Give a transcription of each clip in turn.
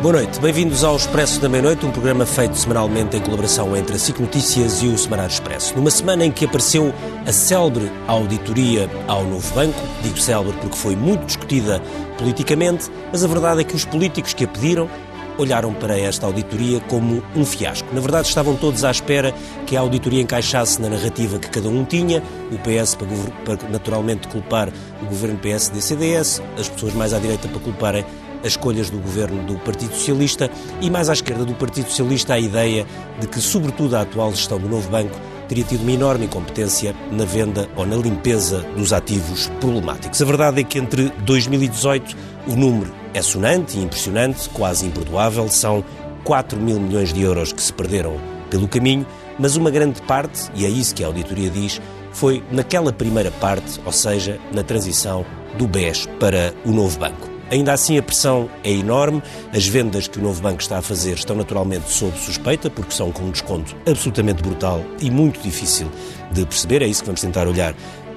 Boa noite, bem-vindos ao Expresso da Meia-Noite, um programa feito semanalmente em colaboração entre a SIC Notícias e o Semanário Expresso. Numa semana em que apareceu a célebre auditoria ao novo banco, digo célebre porque foi muito discutida politicamente, mas a verdade é que os políticos que a pediram olharam para esta auditoria como um fiasco. Na verdade, estavam todos à espera que a auditoria encaixasse na narrativa que cada um tinha, o PS para, para naturalmente culpar o governo PSD-CDS, as pessoas mais à direita para culparem as escolhas do governo do Partido Socialista e mais à esquerda do Partido Socialista a ideia de que, sobretudo, a atual gestão do novo banco teria tido uma enorme incompetência na venda ou na limpeza dos ativos problemáticos. A verdade é que entre 2018 o número é sonante e impressionante, quase imperdoável, são 4 mil milhões de euros que se perderam pelo caminho, mas uma grande parte, e é isso que a auditoria diz, foi naquela primeira parte, ou seja, na transição do BES para o novo banco. Ainda assim, a pressão é enorme. As vendas que o novo banco está a fazer estão naturalmente sob suspeita, porque são com um desconto absolutamente brutal e muito difícil de perceber. É isso que vamos tentar olhar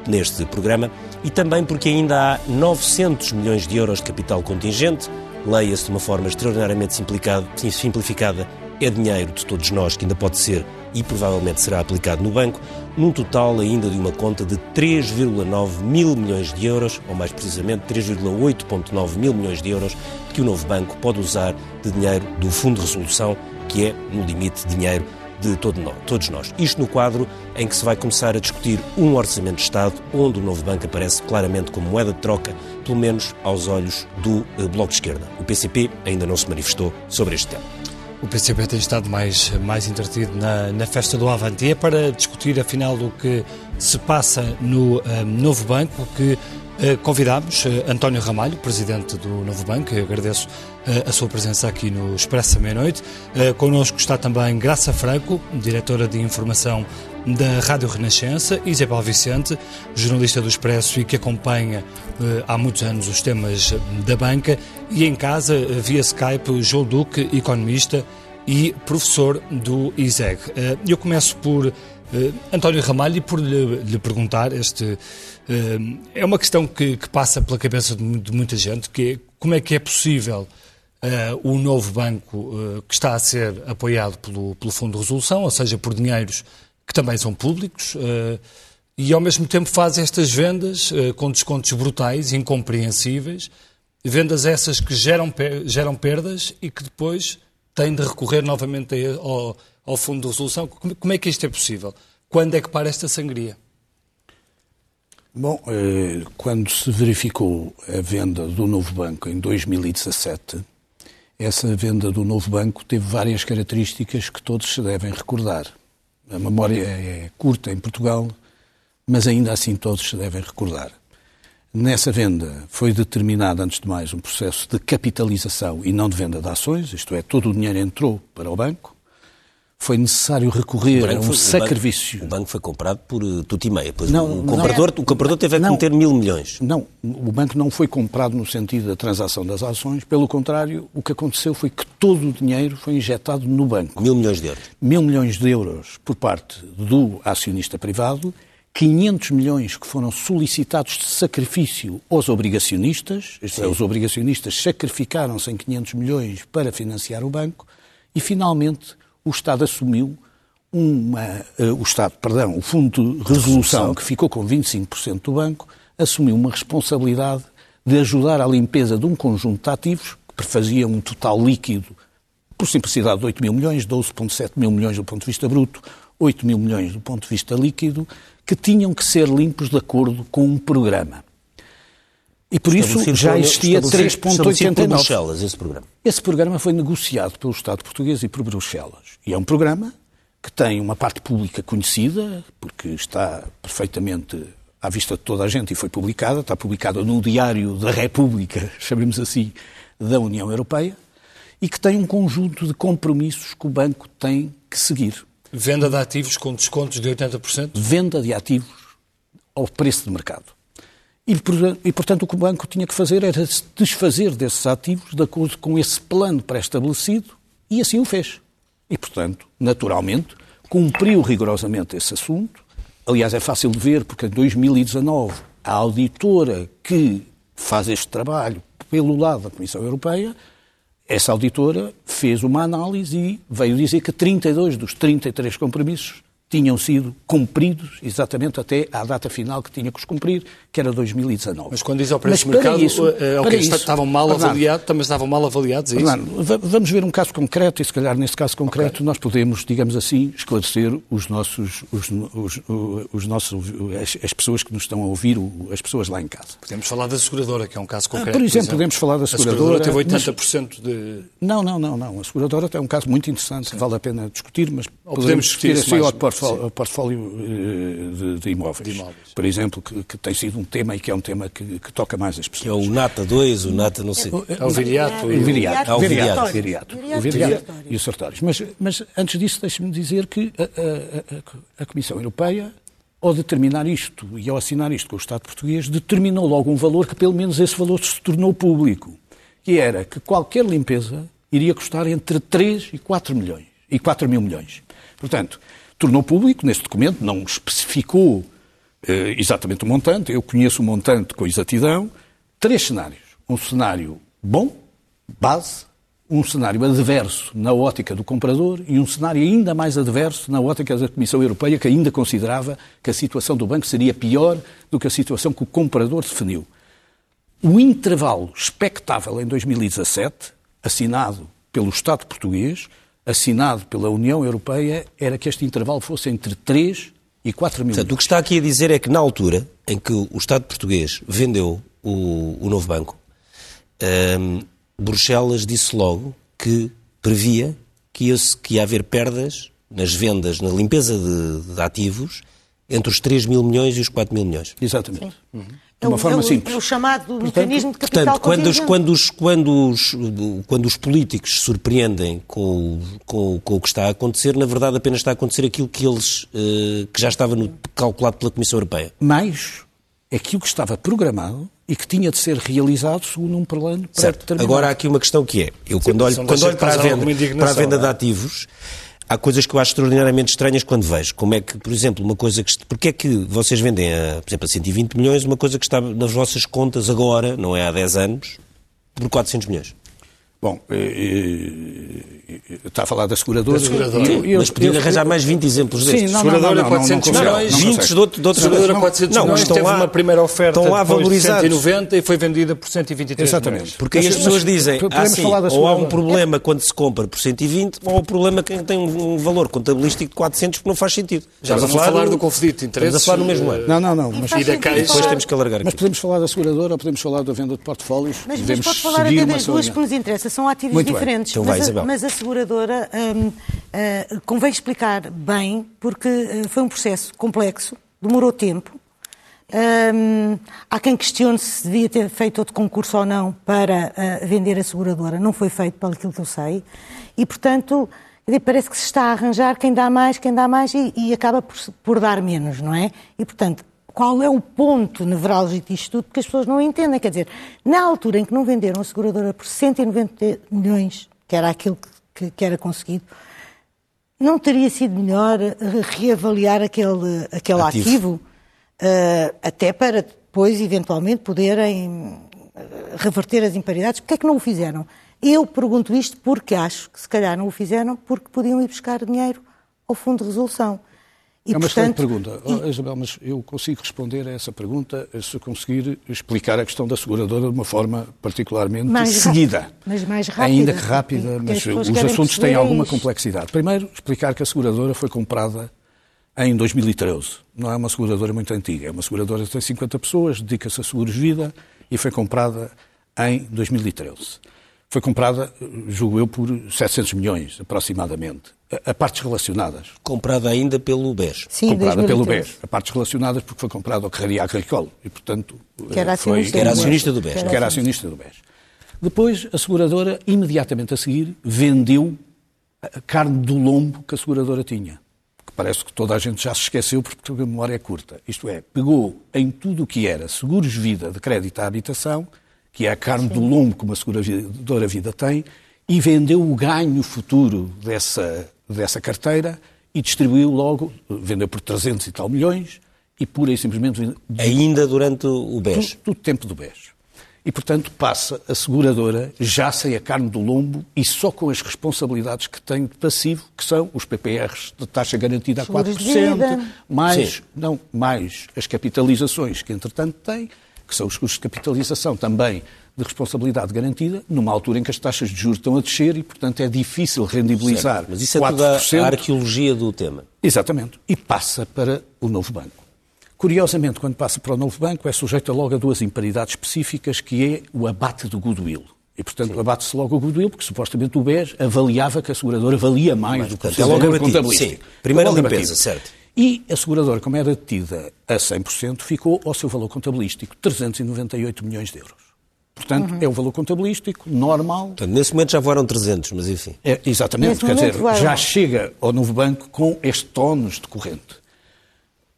neste programa. E também porque ainda há 900 milhões de euros de capital contingente. Leia-se de uma forma extraordinariamente simplificada. É dinheiro de todos nós que ainda pode ser e provavelmente será aplicado no banco, num total ainda de uma conta de 3,9 mil milhões de euros, ou mais precisamente 3,8,9 mil milhões de euros, que o novo banco pode usar de dinheiro do Fundo de Resolução, que é, no limite, dinheiro de todo nós, todos nós. Isto no quadro em que se vai começar a discutir um orçamento de Estado, onde o novo banco aparece claramente como moeda de troca, pelo menos aos olhos do eh, Bloco de Esquerda. O PCP ainda não se manifestou sobre este tema. O PCP tem estado mais, mais entretido na, na festa do Avante. É para discutir, afinal, o que se passa no um, eh, novo banco que uh, convidámos uh, António Ramalho, presidente do novo banco. Eu agradeço uh, a sua presença aqui no Expresso à Meia-Noite. Connosco está também Graça Franco, diretora de informação da Rádio Renascença, Isabel Vicente, jornalista do Expresso e que acompanha uh, há muitos anos os temas da banca, e em casa, uh, via Skype, João Duque, economista e professor do ISEG. Uh, eu começo por António Ramalho e por lhe, lhe perguntar, este é uma questão que, que, passa pela cabeça de, de, muita gente, que é como é que é possível o novo banco que está a ser apoiado pelo, pelo Fundo de Resolução, ou seja, por dinheiros que também são públicos, uh, e ao mesmo tempo faz estas vendas uh, com descontos brutais, incompreensíveis, vendas essas que geram, geram perdas e que depois têm de recorrer novamente ao, ao Fundo de Resolução. Como, como é que isto é possível? Quando é que para esta sangria? Bom, eh, quando se verificou a venda do novo banco em 2017, essa venda do novo banco teve várias características que todos se devem recordar. A memória é curta em Portugal, mas ainda assim todos se devem recordar. Nessa venda foi determinado, antes de mais, um processo de capitalização e não de venda de ações, isto é, todo o dinheiro entrou para o banco, foi necessário recorrer a um foi, sacrifício. O banco, o banco, foi comprado por uh, tudo e meia. Pois não, o, comprador, não, o comprador teve não, a cometer mil milhões. Não, o banco não foi comprado no sentido da transação das ações. Pelo contrário, o que aconteceu foi que todo o dinheiro foi injetado no banco. Mil milhões de euros. Mil milhões de euros por parte do acionista privado, 500 milhões que foram solicitados de sacrifício aos obrigacionistas, isto é, os obrigacionistas sacrificaram-se em 500 milhões para financiar o banco, e finalmente o Estado assumiu uma, uh, o Estado, perdão, o Fundo de Resolução, que ficou com 25% do banco, assumiu uma responsabilidade de ajudar à limpeza de um conjunto de ativos que prefazia um total líquido, por simplicidade, de 8 mil milhões, 12,7 mil milhões do ponto de vista bruto, 8 mil milhões do ponto de vista líquido, que tinham que ser limpos de acordo com um programa. E por isso já existia 3,89. esse programa. Esse programa foi negociado pelo Estado português e por Bruxelas. E é um programa que tem uma parte pública conhecida, porque está perfeitamente à vista de toda a gente e foi publicada, está publicada no Diário da República, chamemos assim, da União Europeia, e que tem um conjunto de compromissos que o banco tem que seguir. Venda de ativos com descontos de 80%? Venda de ativos ao preço de mercado. E, portanto, o que o banco tinha que fazer era se desfazer desses ativos de acordo com esse plano pré-estabelecido e assim o fez. E, portanto, naturalmente, cumpriu rigorosamente esse assunto. Aliás, é fácil de ver, porque em 2019 a auditora que faz este trabalho pelo lado da Comissão Europeia essa auditora fez uma análise e veio dizer que 32 dos 33 compromissos tinham sido cumpridos exatamente até à data final que tinha que os cumprir, que era 2019. Mas quando diz ao preço de mercado, isso, é, okay, isso, estavam mal avaliados, também estavam mal avaliados, é isso? vamos ver um caso concreto e se calhar nesse caso concreto okay. nós podemos, digamos assim, esclarecer os nossos, os, os, os nossos, as, as, pessoas que nos estão a ouvir, as pessoas lá em casa. Podemos falar da seguradora, que é um caso concreto. Ah, por, exemplo, por, exemplo, podemos falar da seguradora. A seguradora teve 80% mas... de... Não, não, não, não. A seguradora é um caso muito interessante, Sim. vale a pena discutir, mas Ou podemos discutir assim mais... ao portfólio eh, de, de, imóveis, de, imóveis, por exemplo, que, que, tem sido um tema e que é um tema que, que toca mais as pessoas. Que é o NATA 2, o NATA não sei. É o Viriato. O Viriato. O Viriato. Viriato. O Viriato e os Sartórios. Mas, mas antes disso, deixe-me dizer que a, a, a, a Comissão Europeia ao determinar isto e ao assinar isto com o Estado português, determinou logo um valor que pelo menos esse valor se tornou público, que era que qualquer limpeza iria custar entre 3 e 4 milhões, e 4 mil milhões. Portanto, tornou público neste documento, não especificou eh, exatamente o montante, eu conheço o montante com exatidão, três cenários. Um cenário bom, base, um cenário adverso na ótica do comprador e um cenário ainda mais adverso na ótica da Comissão Europeia, que ainda considerava que a situação do banco seria pior do que a situação que o comprador definiu. O intervalo expectável em 2017, assinado pelo Estado português, assinado pela União Europeia era que este intervalo fosse entre 3 e 4 mil. Portanto, o que está aqui a dizer é que na altura em que o Estado português vendeu o, o novo banco, um, Bruxelas disse logo que previa que ia, que ia haver perdas nas vendas, na limpeza de, de ativos, entre os 3 mil milhões e os 4 mil milhões. Exatamente. Uhum. De uma é forma é o, simples. É o chamado portanto, mecanismo de capital portanto, quando os, quando, os, quando, os, quando os políticos se surpreendem com, com, com, o que está a acontecer, na verdade apenas está a acontecer aquilo que eles uh, que já estava no, calculado pela Comissão Europeia. Mais aquilo que estava programado e que tinha de ser realizado segundo um plano certo. Agora há aqui uma questão que é, eu quando olho, quando olho para, a venda, para a venda de é? ativos, há coisas que eu acho extraordinariamente estranhas quando vejo. Como é que, por exemplo, uma coisa que. Porque é que vocês vendem, a, por exemplo, a 120 milhões, uma coisa que está nas vossas contas agora, não é há 10 anos, por 400 milhões? Bom, está a falar da seguradora. Da seguradora. Sim, eu, mas podia arranjar mais 20 exemplos destes. Sim, não, seguradora não, não, 400 não, milhões. 20 de, outro, de outros seguradora 400 não, milhões. Teve lá, uma primeira oferta estão lá valorizados. de 190 e foi vendida por 123 Exatamente. Milhões. Porque aí as pessoas dizem, ah, sim, ou há um problema quando se compra por 120, ou há um problema que tem um valor contabilístico de 400 que não faz sentido. Já estamos a falar do conflito de interesses. Estamos a falar no mesmo ano. Não, não, não. Mas e da. Depois temos que alargar Mas podemos falar da seguradora ou podemos falar da venda de portfólios. Mas pode falar até das duas que nos interessam. São ativos diferentes diferentes. Então vai, mas, a, mas, a, seguradora um, uh, convém explicar bem, porque uh, foi um processo complexo, demorou tempo. Um, há quem questione se devia ter feito outro concurso ou não para uh, vender a seguradora. Não foi feito, pelo que eu sei. E, portanto, parece que se está a arranjar quem dá mais, quem dá mais e, e acaba por, por, dar menos, não é? E, portanto, qual é o ponto nevrálgico disto tudo que as pessoas não entendem. Quer dizer, na altura em que não venderam a seguradora por 190 milhões, que era aquilo que, que, que era conseguido, não teria sido melhor reavaliar aquele, aquele ativo, ativo uh, até para depois, eventualmente, poderem eh, reverter as imparidades? Porquê é que não o fizeram? Eu pergunto isto porque acho que se calhar não o fizeram porque podiam ir buscar dinheiro ao Fundo de Resolução. E, é uma portanto, excelente pergunta, e... oh, Isabel, mas eu consigo responder a essa pergunta se conseguir explicar a questão da seguradora de uma forma particularmente mais seguida. Mas mais rápida. Ainda que rápida, mas os assuntos têm alguma complexidade. Primeiro, explicar que a seguradora foi comprada em 2013. Não é uma seguradora muito antiga, é uma seguradora que tem 50 pessoas, dedica-se a seguros de vida e foi comprada em 2013. Foi comprada, julgo eu, por 700 milhões, aproximadamente. A, a partes relacionadas. Comprada ainda pelo BES. Sim, comprada 2013. pelo BES. A partes relacionadas porque foi comprada ao Carreira Agricole. E, portanto, que era acionista, foi, era acionista do BES. Que era acionista do BES. Depois, a seguradora, imediatamente a seguir, vendeu a carne do lombo que a seguradora tinha. Que parece que toda a gente já se esqueceu porque a memória é curta. Isto é, pegou em tudo o que era seguros de vida de crédito à habitação que é a carne Sim. do lombo que uma seguradora vida tem, e vendeu o ganho futuro dessa, dessa carteira e distribuiu logo, vendeu por 300 e tal milhões, e pura e simplesmente... Ainda durante o BES? Do, do tempo do BES. E, portanto, passa a seguradora já sem a carne do lombo e só com as responsabilidades que tem de passivo, que são os PPRs de taxa garantida a 4%, mais, não, mais as capitalizações que, entretanto, tem, que são os custos de capitalização também de responsabilidade garantida, numa altura em que as taxas de juros estão a descer e, portanto, é difícil rendibilizar certo, Mas isso é 4%. toda a arqueologia do tema. Exatamente. E passa para o novo banco. Curiosamente, quando passa para o novo banco, é sujeito logo a duas imparidades específicas, que é o abate do goodwill. E, portanto, abate-se logo o goodwill, porque supostamente o BES avaliava que a seguradora valia mais Mas, do que portanto, o é logo contabilístico. Sim, primeira é limpeza, certo. E a seguradora, como era detida a 100%, ficou ao seu valor contabilístico, 398 milhões de euros. Portanto, uhum. é o valor contabilístico normal. Portanto, nesse momento já voaram 300, mas enfim. É, exatamente, quer dizer, já chega ao novo banco com este ónus de corrente.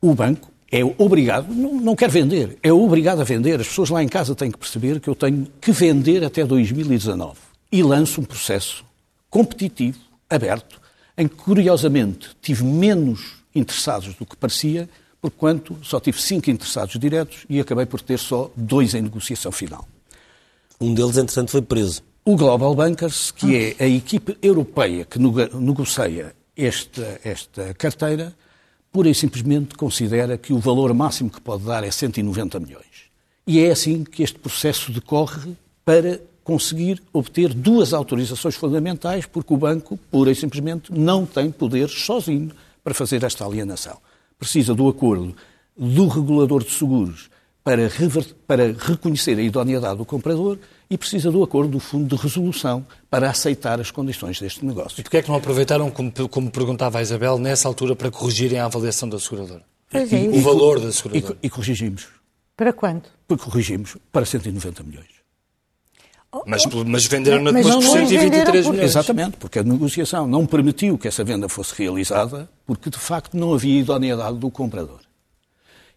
O banco é obrigado, não, não quer vender, é obrigado a vender. As pessoas lá em casa têm que perceber que eu tenho que vender até 2019. E lanço um processo competitivo, aberto, em que, curiosamente, tive menos interessados do que parecia, porquanto só tive cinco interessados diretos e acabei por ter só dois em negociação final. Um deles, entretanto, foi preso. O Global Bankers, que é a equipe europeia que negocia esta, esta carteira, pura e simplesmente considera que o valor máximo que pode dar é 190 milhões. E é assim que este processo decorre para conseguir obter duas autorizações fundamentais, porque o banco, pura e simplesmente, não tem poder sozinho para fazer esta alienação. Precisa do acordo do regulador de seguros para, para reconhecer a idoneidade do comprador e precisa do acordo do Fundo de Resolução para aceitar as condições deste negócio. E porquê é que não aproveitaram, como, como perguntava a Isabel, nessa altura para corrigirem a avaliação da seguradora? É o valor da seguradora. E, e corrigimos. Para quanto? Porque corrigimos para 190 milhões. Mas, mas venderam-na depois por 123 milhões. Exatamente, porque a negociação não permitiu que essa venda fosse realizada, porque de facto não havia idoneidade do comprador.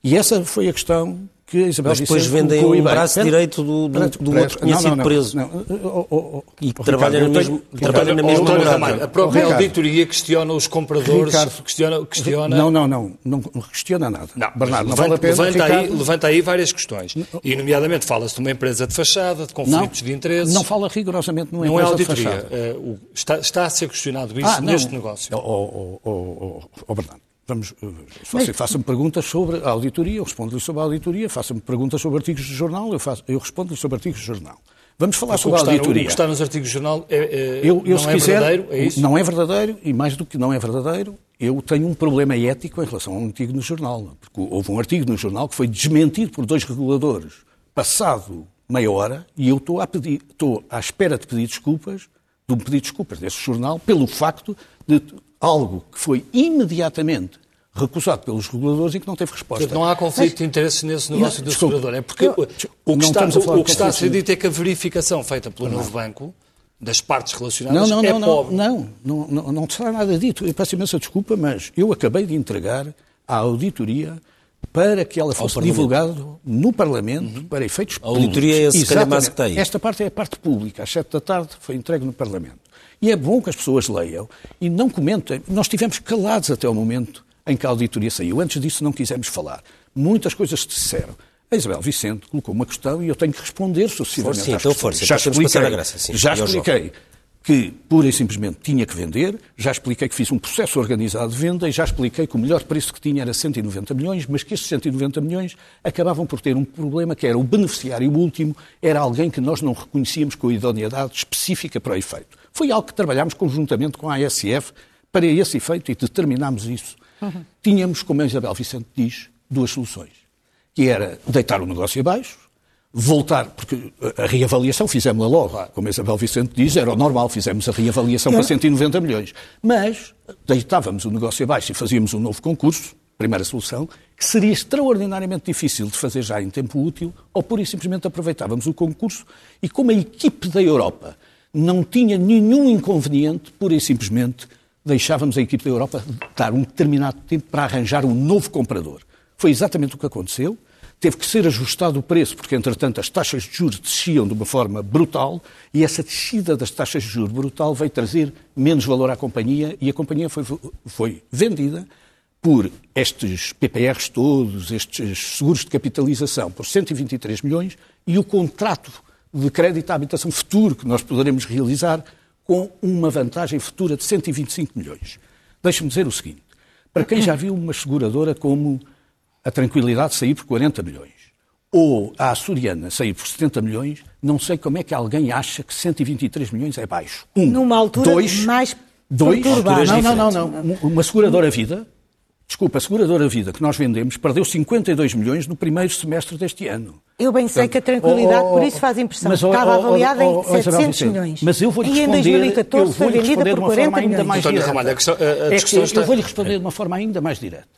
E essa foi a questão que a Isabel Mas depois vendem o um braço direito do, do, do outro que tinha sido preso. Não, oh, oh, oh, e que trabalha, na, mesmo, trabalha na mesma morada. A própria auditoria questiona os compradores, Ricardo, questiona, questiona... Não, não, não, não questiona nada. Não, Bernardo, não vale a pena, levanta, aí, levanta aí várias questões. E, nomeadamente, fala-se de uma empresa de fachada, de conflitos não, de interesses. Não fala rigorosamente numa não é empresa é auditoria. de fachada. Uh, está, está a ser questionado isso ah, neste negócio. Oh, oh, oh, oh, Bernardo. Vamos, eh, faça-me perguntas sobre a auditoria, eu respondo-lhe sobre a auditoria, faça-me perguntas sobre artigos de jornal, eu, faço, eu respondo-lhe sobre artigos de jornal. Vamos falar sobre a auditoria. O que está nos artigos de jornal é, é eu, eu, não é quiser, verdadeiro, é isso? Não é verdadeiro, e mais do que não é verdadeiro, eu tenho um problema ético em relação a um artigo no jornal. Porque houve um artigo no jornal que foi desmentido por dois reguladores passado meia hora, e eu estou, a pedir, estou à espera de pedir desculpas, de um pedido de desculpas desse jornal, pelo facto de algo que foi imediatamente recusado pelos reguladores e que não teve resposta. Não há conflito Mas, de interesses nesse negócio do segurador. É porque eu, o que está, o, o que está a ser dito é que a verificação feita pelo não. novo banco das partes relacionadas não, não, é não, pobre. Não, não, não, não está nada dito. Eu peço imensa desculpa, mas eu acabei de entregar à auditoria para que ela fosse divulgada no Parlamento uhum. para efeitos públicos. A auditoria é esse calhamaço que tem. Esta parte é a parte pública. Às sete da tarde foi entregue no Parlamento. E é bom que as pessoas leiam e não comentem. Nós estivemos calados até o momento em que a auditoria saiu. Antes disso não quisemos falar. Muitas coisas se disseram. A Isabel Vicente colocou uma questão e eu tenho que responder sucessivamente força, então, força, já expliquei, graça, sim, já expliquei que pura e simplesmente tinha que vender, já expliquei que fiz um processo organizado de venda e já expliquei que o melhor preço que tinha era 190 milhões, mas que esses 190 milhões acabavam por ter um problema que era o beneficiário último, era alguém que nós não reconhecíamos com a idoneidade específica para o efeito. Foi algo que trabalhámos conjuntamente com a ASF para esse efeito e determinámos isso Uhum. Tínhamos, como a Isabel Vicente diz, duas soluções. Que era deitar o negócio abaixo, voltar, porque a reavaliação fizemos-la logo. Como a Isabel Vicente diz, era o normal, fizemos a reavaliação para 190 milhões. Mas deitávamos o negócio abaixo e fazíamos um novo concurso, primeira solução, que seria extraordinariamente difícil de fazer já em tempo útil, ou pura e simplesmente aproveitávamos o concurso e como a equipe da Europa não tinha nenhum inconveniente, pura e simplesmente deixávamos a equipe da Europa dar um determinado tempo para arranjar um novo comprador. Foi exatamente o que aconteceu. Teve que ser ajustado o preço, porque, entretanto, as taxas de juros desciam de uma forma brutal e essa descida das taxas de juros brutal veio trazer menos valor à companhia e a companhia foi, foi vendida por estes PPRs todos, estes seguros de capitalização, por 123 milhões, e o contrato de crédito à habitação futuro que nós poderemos realizar com uma vantagem futura de 125 milhões. Deixe-me dizer o seguinte: para quem já viu uma seguradora como a Tranquilidade sair por 40 milhões. Ou a Açoriana sair por 70 milhões, não sei como é que alguém acha que 123 milhões é baixo. Um, Numa altura dois, mais dois, não, não, não, não. Uma seguradora vida, desculpa, a seguradora vida que nós vendemos perdeu 52 milhões no primeiro semestre deste ano. Eu bem sei que a tranquilidade, oh, oh, por isso faz impressão. mas, oh, Estava oh, oh, avaliada oh, oh, em 700 Vicente, milhões. Mas eu vou-lhe e em responder, 2014 eu foi vendida responder de por uma 40 forma ainda milhões. mais António direta. Ramalho, a questão- a- a É que está- Eu vou-lhe responder de uma forma ainda mais direta.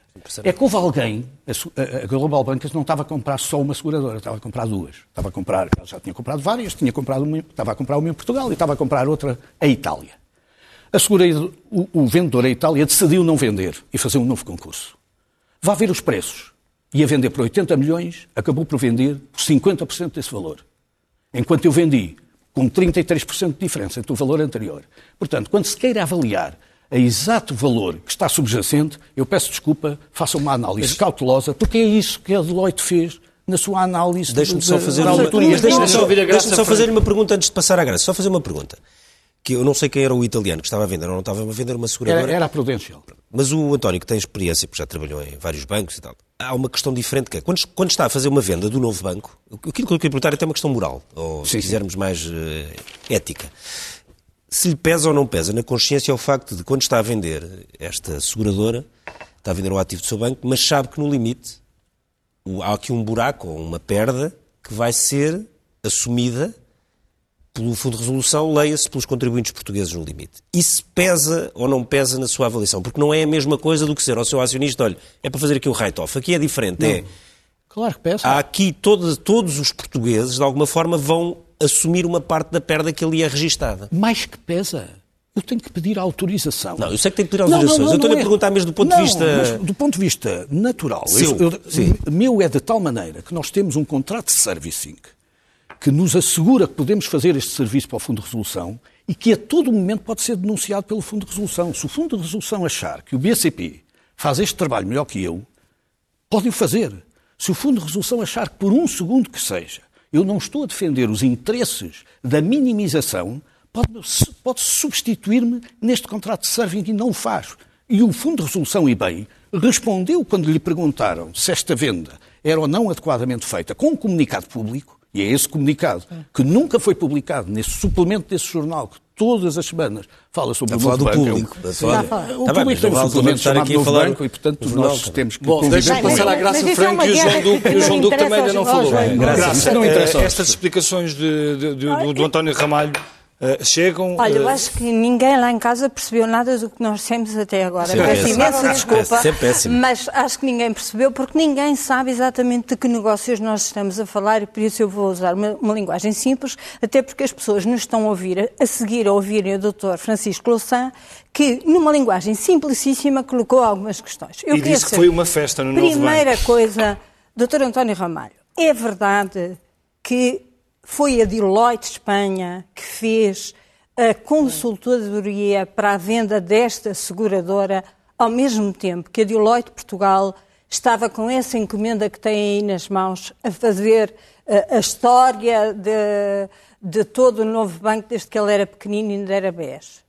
É que houve alguém, a a, Global Bancas não estava a comprar só uma seguradora, estava a comprar duas. Estava a comprar, ela já tinha comprado várias, tinha comprado uma, estava a comprar uma em Portugal e estava a comprar outra em Itália. A seguradora, o, o vendedor em Itália decidiu não vender e fazer um novo concurso. Vá ver os preços. Ia vender por 80 milhões, acabou por vender por 50% desse valor. Enquanto eu vendi com 33% de diferença entre o valor anterior. Portanto, quando se queira avaliar a exato valor que está subjacente, eu peço desculpa, faça uma análise cautelosa, porque é isso que a Deloitte fez na sua análise Deixe-me de- só de- fazer da uma, mas deixe-me Deixa-me só, ouvir a Graça deixe-me só fazer uma pergunta antes de passar à graça. Só fazer uma pergunta. Que eu não sei quem era o italiano que estava a vender ou não estava a vender uma seguradora. Era, era a Prudential. Mas o António, que tem experiência, porque já trabalhou em vários bancos e tal, há uma questão diferente que é, quando, quando está a fazer uma venda do novo banco, aquilo que eu queria perguntar é até uma questão moral, ou se Sim, sim. quisermos mais eh, ética. Se lhe pesa ou não pesa na consciência o facto de, quando está a vender esta seguradora, está a vender o ativo do seu banco, mas sabe que no limite há aqui um buraco ou uma perda que vai ser assumida pelo Fundo de Resolução, leia-se pelos contribuintes portugueses no limite. Isso pesa ou não pesa na sua avaliação? Porque não é a mesma coisa do que ser ao seu acionista, olha, é para fazer aqui o write-off. Aqui é diferente. É, Claro que peça. há aqui todos, todos os portugueses, de alguma forma, vão assumir uma parte da perda que ali é registada. Mais que pesa. Eu tenho que pedir autorização. Não, eu sei que tem que pedir autorizações. Eu estou-lhe a perguntar mesmo do ponto de Não, vista- do ponto de vista natural. Seu, Eu- eu- meu é de tal maneira que nós temos um contrato de servicing que nos assegura que podemos fazer este serviço para o Fundo de Resolução e que a todo momento pode ser denunciado pelo Fundo de Resolução. Se o Fundo de Resolução achar que o BCP faz este trabalho melhor que eu, pode o fazer. Se o Fundo de Resolução achar que por um segundo que seja, eu não estou a defender os interesses da minimização, pode, pode substituir-me neste contrato de serving e não o faz. E o Fundo de Resolução, e bem, respondeu quando lhe perguntaram se esta venda era ou não adequadamente feita com um comunicado público, e é esse comunicado que nunca foi publicado nesse suplemento desse jornal que todas as semanas fala sobre o falar novo do banco. público. Falar- O bem, público mas tem um suplemento estar chamado aqui a Novo falar Banco e, portanto, nós cara. temos que Bom, conviver deixa-me com passar à Graça é Franco uma e o João Duque, que e o João Duque também ainda não falou. aos- Graça, Graça, não eh, interessa estas explicações do António Ramalho eh, chegam. Olha, eu eh, acho que ninguém lá em casa percebeu nada do que nós dissemos até agora. Sim, Peço péssimo. imensa desculpa, é mas acho que ninguém percebeu porque ninguém sabe exatamente de que negócios nós estamos a falar e por isso eu vou usar uma, uma linguagem simples, até porque as pessoas nos estão a ouvir, a, seguir a ouvirem o Dr. Francisco Louçã, que numa linguagem simplicíssima colocou algumas questões. Eu E disse que foi uma festa no novo Primeira coisa, Dr. António Ramalho, é verdade que foi a Deloitte Espanha que fez a consultoria para a venda desta seguradora, ao mesmo tempo que a Deloitte Portugal estava com essa encomenda que tem aí nas mãos a fazer eh, a história de, de todo o novo banco desde que ele era pequenino e ainda era BES.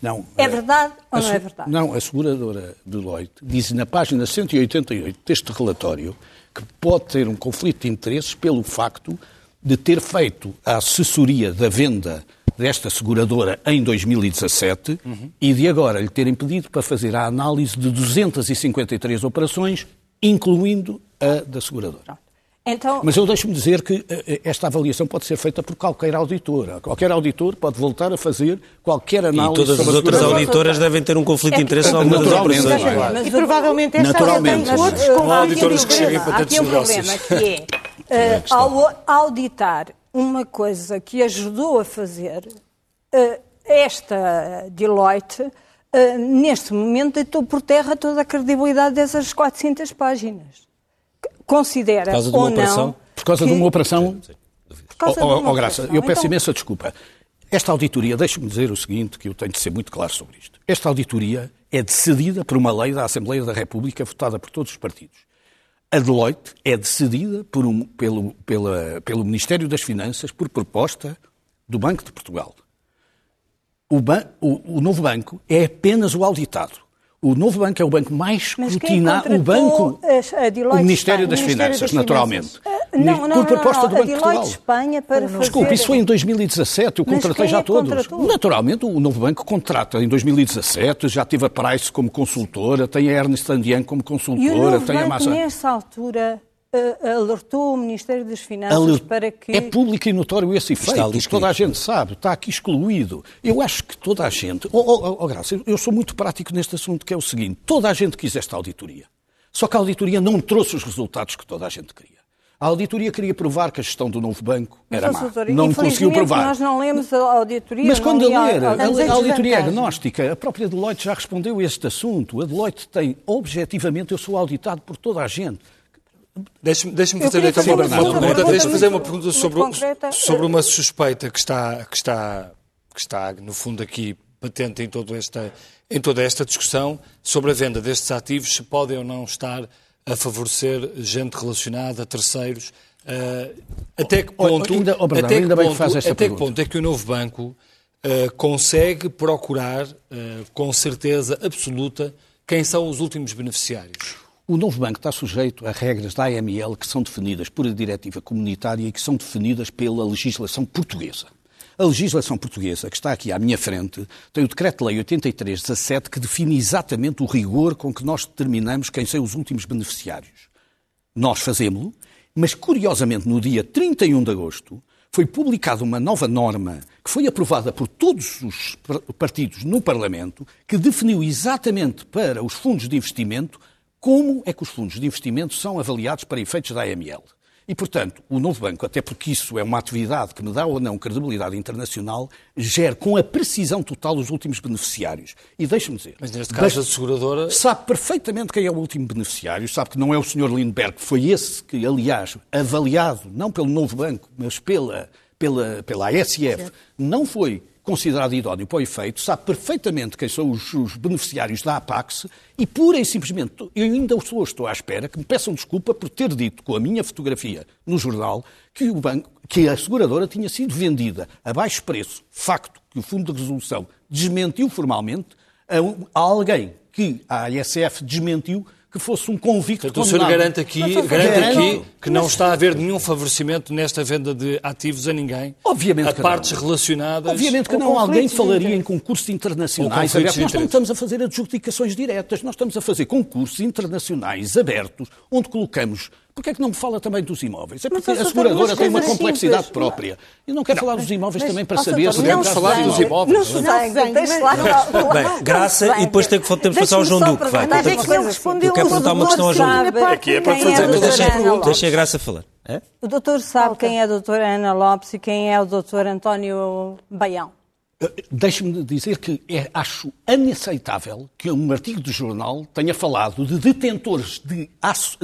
Não, É verdade ou a não se- é verdade? Não, a seguradora Deloitte diz na página 188 deste relatório que pode ter um conflito de interesses pelo facto de ter feito a assessoria da venda desta seguradora em 2017 e de agora lhe terem pedido para fazer a análise de 253 operações, incluindo a da seguradora. Então, Mas eu deixo-me dizer que eh, esta avaliação pode ser feita por qualquer auditor. Qualquer auditor pode voltar a fazer qualquer E análise todas as outras auditoras devem ter um conflito de É que- interesse em alguma das Naturalmente, operações. é? Mas E provavelmente esta tem outros uh, Há auditores que cheguem para Há tantos aqui um problema que é, uh, ao auditar uma coisa que ajudou a fazer, uh, esta Deloitte, uh, neste momento, deitou por terra toda a credibilidade dessas 400 páginas. Considera Por causa de ou uma não... operação? Por causa de que- uma operação. por causa Oh, de uma oh, Graça, operação. eu peço Então, imensa desculpa. Esta auditoria, deixe-me dizer o seguinte, que eu tenho de ser muito claro sobre isto. Esta auditoria é decidida por uma lei da Assembleia da República votada por todos os partidos. A Deloitte é decidida por um, pelo, pela, pelo Ministério das Finanças por proposta do Banco de Portugal. O, ban, o, o novo banco é apenas o auditado. O novo banco é o banco mais escrutinado. O banco. o Ministério das Finanças, das naturalmente. Uh, não, não, por proposta não, do Banco de Portugal. Espanha para fazer... Desculpe, isso foi em 2017, eu contratei já é todos. Contratou? Naturalmente, o novo banco contrata em 2017, já teve a Price como consultora, tem a Ernest Young como consultora, e o novo tem banco, a Massa. Nessa altura, alertou o Ministério das Finanças Alert... para que... É público e notório esse efeito, toda a gente sabe, está aqui excluído. Eu acho que toda a gente... Oh, oh, oh, Graça, eu sou muito prático neste assunto, que é o seguinte, toda a gente quis esta auditoria. Só que a auditoria não trouxe os resultados que toda a gente queria. A auditoria queria provar que a gestão do novo banco era Mas, má. Doutor, não conseguiu provar. Nós não lemos a auditoria. Mas quando a ler, a, a auditoria agnóstica, a própria Deloitte já respondeu a este assunto. A Deloitte tem, objetivamente, eu sou auditado por toda a gente. Deixe-me deixe fazer então uma pergunta. Deixe-me fazer uma pergunta sobre, sobre uma suspeita que está, que, está, que está, no fundo, aqui patente em, todo esta, em toda esta discussão sobre a venda destes ativos, se podem ou não estar a favorecer gente relacionada, terceiros. Uh, até que ponto, ainda, oh, até, que ponto, até que ponto é que o novo banco uh, consegue procurar uh, com certeza absoluta quem são os últimos beneficiários? O novo banco está sujeito a regras da AML que são definidas por a diretiva comunitária e que são definidas pela legislação portuguesa. A legislação portuguesa, que está aqui à minha frente, tem o Decreto-Lei 8317 que define exatamente o rigor com que nós determinamos quem são os últimos beneficiários. Nós fazemos-lo, mas curiosamente no dia 31 de agosto foi publicada uma nova norma que foi aprovada por todos os partidos no Parlamento que definiu exatamente para os fundos de investimento como é que os fundos de investimento são avaliados para efeitos da AML. E, portanto, o novo banco, até porque isso é uma atividade que me dá ou não credibilidade internacional, gera com a precisão total os últimos beneficiários. E deixe-me dizer. Mas neste caso, a seguradora. Sabe perfeitamente quem é o último beneficiário, sabe que não é o Sr. Lindbergh, foi esse que, aliás, avaliado, não pelo novo banco, mas pela, pela, pela ASF, não foi considerado idóneo para o efeito, sabe perfeitamente quem são os, os, beneficiários da Apax e, pura e simplesmente, eu ainda estou, estou à espera que me peçam desculpa por ter dito com a minha fotografia no jornal que, o banco, que a seguradora tinha sido vendida a baixo preço, facto que o Fundo de Resolução desmentiu formalmente, a, a alguém que a ASF desmentiu que fosse um convicto Portanto, o senhor garante aqui, garante aqui que não está a haver nenhum favorecimento nesta venda de ativos a ninguém, Obviamente a partes não. relacionadas. Obviamente que não. Alguém falaria em concursos internacionais abertos. Nós não estamos a fazer adjudicações diretas, nós estamos a fazer concursos internacionais abertos, onde colocamos Porquê é que não me fala também dos imóveis? É porque a seguradora tem uma complexidade simples. própria. E não quero falar dos imóveis mas, também para saber se devemos falar dos imóveis. Não, não, deixa lá. Bem, graça, e depois tem que, temos que passar ao João Duque. Vai, mas é que ele respondeu eu quero perguntar uma questão ao João Duque. Aqui é para fazer deixa, deixa a graça falar. É? O doutor sabe quem é a doutora Ana Lopes e quem é o doutor António Baião. Eh, deixe-me dizer que é, acho inaceitável que um artigo de jornal tenha falado de detentores de,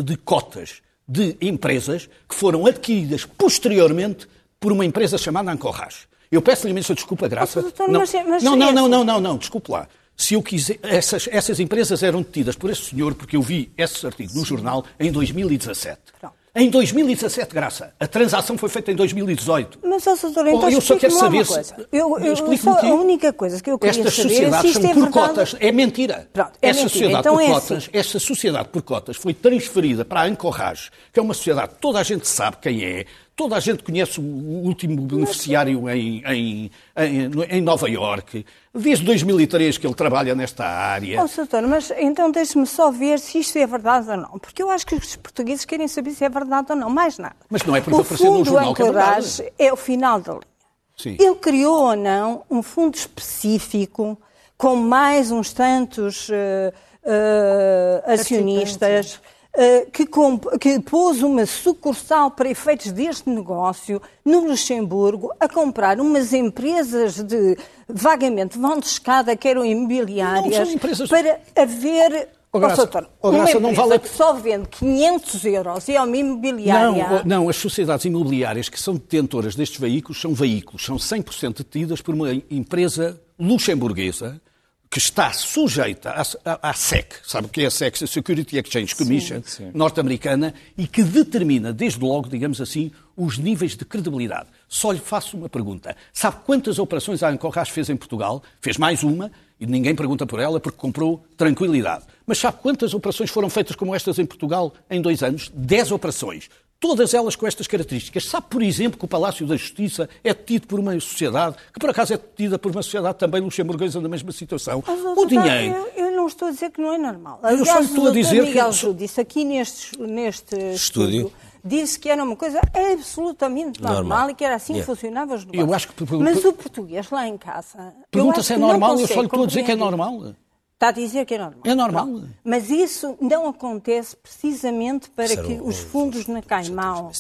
de cotas de empresas que foram adquiridas posteriormente por uma empresa chamada Ancorrage. Eu peço-lhe imensa desculpa, Graça. Doutor, não, mas, mas não, não, não, não, não, não, desculpe lá. Se eu quiser, essas, essas empresas eram detidas por esse senhor, porque eu vi esse artigo no jornal em 2017. Pronto. Em 2017, Graça. A transação foi feita em 2018. Mas, ó, doutor, então oh, eu só quero saber se... Eu, eu, eu só, a única coisa que eu queria estas saber sociedades é são é por verdade... cotas. É mentira. Pronto, é esta, mentira. Sociedade então por é cotas, assim. esta sociedade por cotas foi transferida para a Ancorrage, que é uma sociedade que toda a gente sabe quem é, Toda a gente conhece o último beneficiário em, em, em, em Nova Iorque. Desde 2003 que ele trabalha nesta área. Oh, doutor, mas então deixe-me só ver se isto é verdade ou não. Porque eu acho que os portugueses querem saber se é verdade ou não. Mais nada. Mas não é porque apareceu no jornal que é verdade. é o final da linha. Sim. Ele criou ou não um fundo específico com mais uns tantos uh, uh, acionistas que, que, pôs uma sucursal para efeitos deste negócio no Luxemburgo a comprar umas empresas de vagamente vão de escada, que eram imobiliárias, empresas... para haver Oh, Graça, doutor, oh, Graça, não vale... que só vende 500 euros e é uma imobiliária... Não, não, as sociedades imobiliárias que são detentoras destes veículos são veículos, são 100% detidas por uma empresa luxemburguesa que está sujeita à, à, SEC, sabe o que é a SEC, a Security Exchange Commission norte-americana, e que determina, desde logo, digamos assim, os níveis de credibilidade. Só lhe faço uma pergunta. Sabe quantas operações a Ancorras fez em Portugal? Fez mais uma, e ninguém pergunta por ela porque comprou tranquilidade. Mas sabe quantas operações foram feitas como estas em Portugal em dois anos? Dez operações. Todas elas com estas características. Sabe, por exemplo, que o Palácio da Justiça é tido por uma sociedade, que por acaso é tida por uma sociedade também luxemburguesa na mesma situação. Mas, o dinheiro. Eu, eu, não estou a dizer que não é normal. Aliás, eu só estou a dizer Miguel que. disse aqui neste, neste estúdio, estúdio disse que era uma coisa absolutamente normal, normal. e que era assim que funcionava os negócios. Eu acho que... Mas o português lá em casa... Pergunta se é normal, eu só lhe estou a dizer que é normal. Está a dizer que é normal. É normal. Não. Mas isso não acontece precisamente para Será que os fundos na Caimão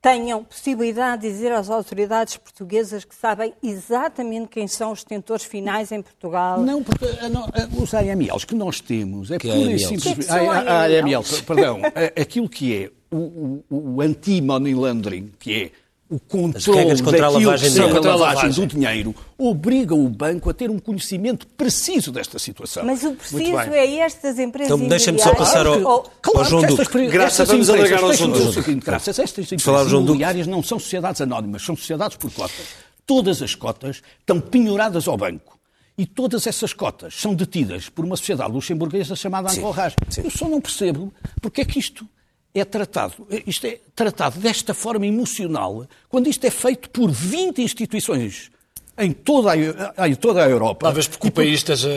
tenham possibilidade de dizer às autoridades portuguesas que sabem exatamente quem são os detentores finais em Portugal. Não, porque não, os AMLs que nós temos é pura e simplesmente. AML, perdão, aquilo que é o, o, o anti-money laundering, que é o controle contra a lavagem, que contra a lavagem do dinheiro obriga o banco a ter um conhecimento preciso desta situação. Mas o preciso é estas empresas Então deixa-me só passar ao, claro, ao João Duque. Graças, vamos alargar ao João Duque. Graças, estas empresas imobiliárias não são sociedades anónimas, são sociedades por cotas. Todas as cotas estão penhoradas ao banco. E todas essas cotas são detidas por uma sociedade luxemburguesa chamada Ancorras. Eu só não percebo porque é que isto é tratado, isto é tratado desta forma emocional, quando isto é feito por 20 instituições em toda a, em toda a Europa. Talvez porque o país esteja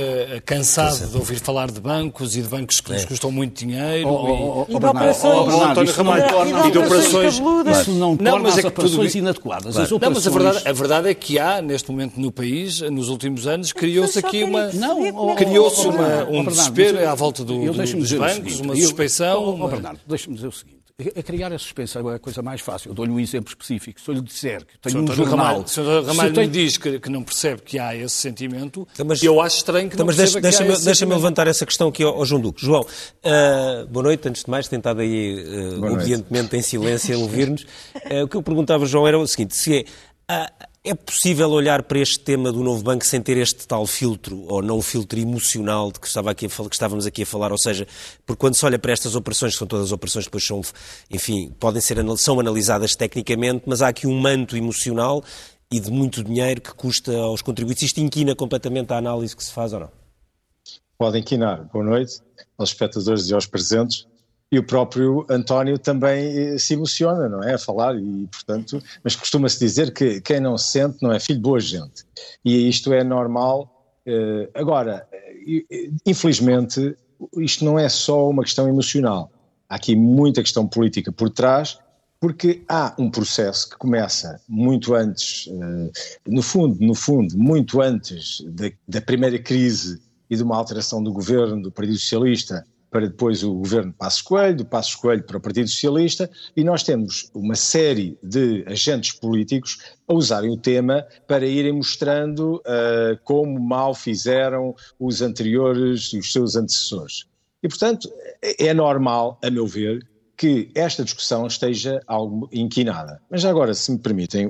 cansado de ouvir falar de bancos e de bancos que nos é. custam muito dinheiro. Oh, oh, oh, e, de operações. Oh, António Ramalho, e de operações. Isso não torna não, mas é as operações tudo... inadequadas. Claro. As operações... Não, mas a verdade, a verdade, é que há, neste momento no país, nos últimos anos, criou-se aqui uma. Não, criou-se um desespero à volta do, do, dos bancos, uma suspeição. Oh, Bernardo, deixa-me dizer o seguinte a criar a suspensão é a coisa mais fácil. Eu dou-lhe um exemplo específico. Se eu lhe disser que tenho um jornal... Ramalho, se o Ramalho me diz que, que, não percebe que há esse sentimento, então, mas, eu acho estranho que então, não perceba deixa, deixa-me, deixa-me levantar essa questão aqui ao, ao João Duque. João, uh, boa noite. Antes de mais, tentado aí uh, obedientemente em silêncio a ouvir-nos. Uh, o que eu perguntava, João, era o seguinte. Se é, é possível olhar para este tema do novo banco sem ter este tal filtro, ou não filtro emocional de que, estava aqui a, que estávamos aqui a falar? Ou seja, porque quando se olha para estas operações, que são todas operações que depois são, enfim, podem ser são analisadas tecnicamente, mas há aqui um manto emocional e de muito dinheiro que custa aos contribuintes. Isto inquina completamente a análise que se faz ou não? Pode inquinar. Boa noite aos espectadores e aos presentes e o próprio António também eh, se emociona, não é? A falar, e portanto, mas costuma-se dizer que quem não sente não é filho de boa gente. E isto é normal. Eh, agora, eh, infelizmente, isto não é só uma questão emocional. Há aqui muita questão política por trás, porque há um processo que começa muito antes, no fundo, no fundo, muito antes da, da primeira crise e de uma alteração do governo do Partido Socialista para depois o governo Passos Coelho, do Passos Coelho para o Partido Socialista, e nós temos uma série de agentes políticos a usarem o tema para irem mostrando uh, como mal fizeram os anteriores os seus antecessores. E, portanto, é normal, a meu ver, que esta discussão esteja algo inquinada. Mas agora, se me permitem,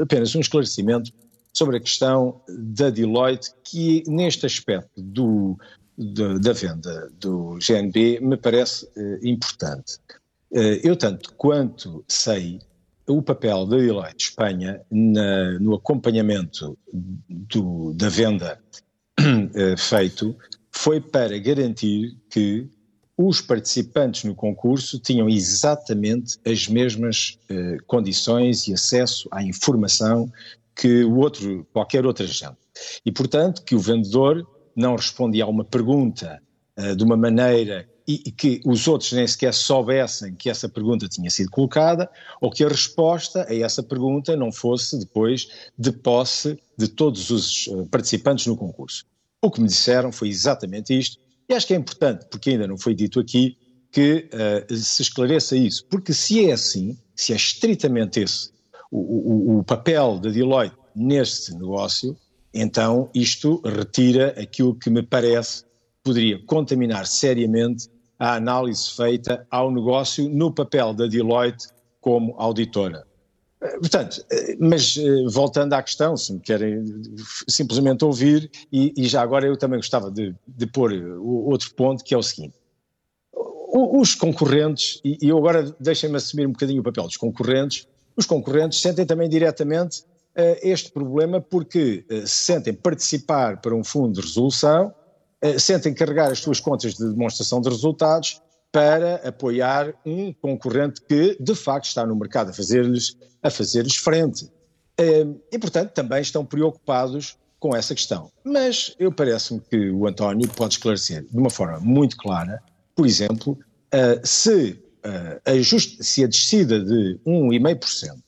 apenas um esclarecimento sobre a questão da Deloitte, que neste aspecto do, de, da venda do GNB me parece eh, importante. Eh, eu, tanto quanto sei, o papel da Deloitte Espanha na, no acompanhamento do, da venda eh, feito foi para garantir que os participantes no concurso tinham exatamente as mesmas condições e acesso à informação que o outro, qualquer outra agente. E, portanto, que o vendedor não respondia a uma pergunta uh, de uma maneira e, e, que os outros nem sequer soubessem que essa pergunta tinha sido colocada, ou que a resposta a essa pergunta não fosse depois de posse de todos os uh, participantes no concurso. O que me disseram foi exatamente isto, e acho que é importante, porque ainda não foi dito aqui, que uh, se esclareça isso, porque se é assim, se é estritamente esse o, o, o papel da Deloitte neste negócio, então, isto retira aquilo que me parece poderia contaminar seriamente a análise feita ao negócio no papel da Deloitte como auditora. Portanto, mas voltando à questão, se me querem simplesmente ouvir, e, e já agora eu também gostava de, de pôr outro ponto, que é o seguinte os concorrentes, e eu agora deixem-me assumir um bocadinho o papel dos concorrentes, os concorrentes sentem também diretamente este problema porque uh, se sentem participar para um fundo de resolução, uh, sentem carregar as suas contas de demonstração de resultados para apoiar um concorrente que de facto está no mercado a fazer-lhes a fazer-lhes frente. E portanto também estão preocupados com essa questão. Mas eu parece-me que o António pode esclarecer de uma forma muito clara por exemplo, se, a just, se a descida de 1,5%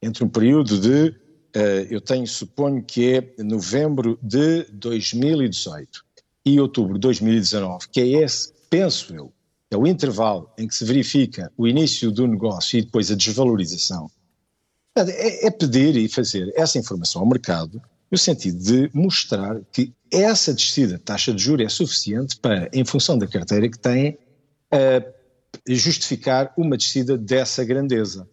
entre um período de, eu tenho, suponho que é novembro de 2018 e outubro de 2019, que é esse, penso eu, é o intervalo em que se verifica o início do negócio e depois a desvalorização, é, é pedir e fazer essa informação ao mercado no sentido de mostrar que essa descida de taxa de juros é suficiente para, em função da carteira que têm, uh, justificar uma descida dessa grandeza.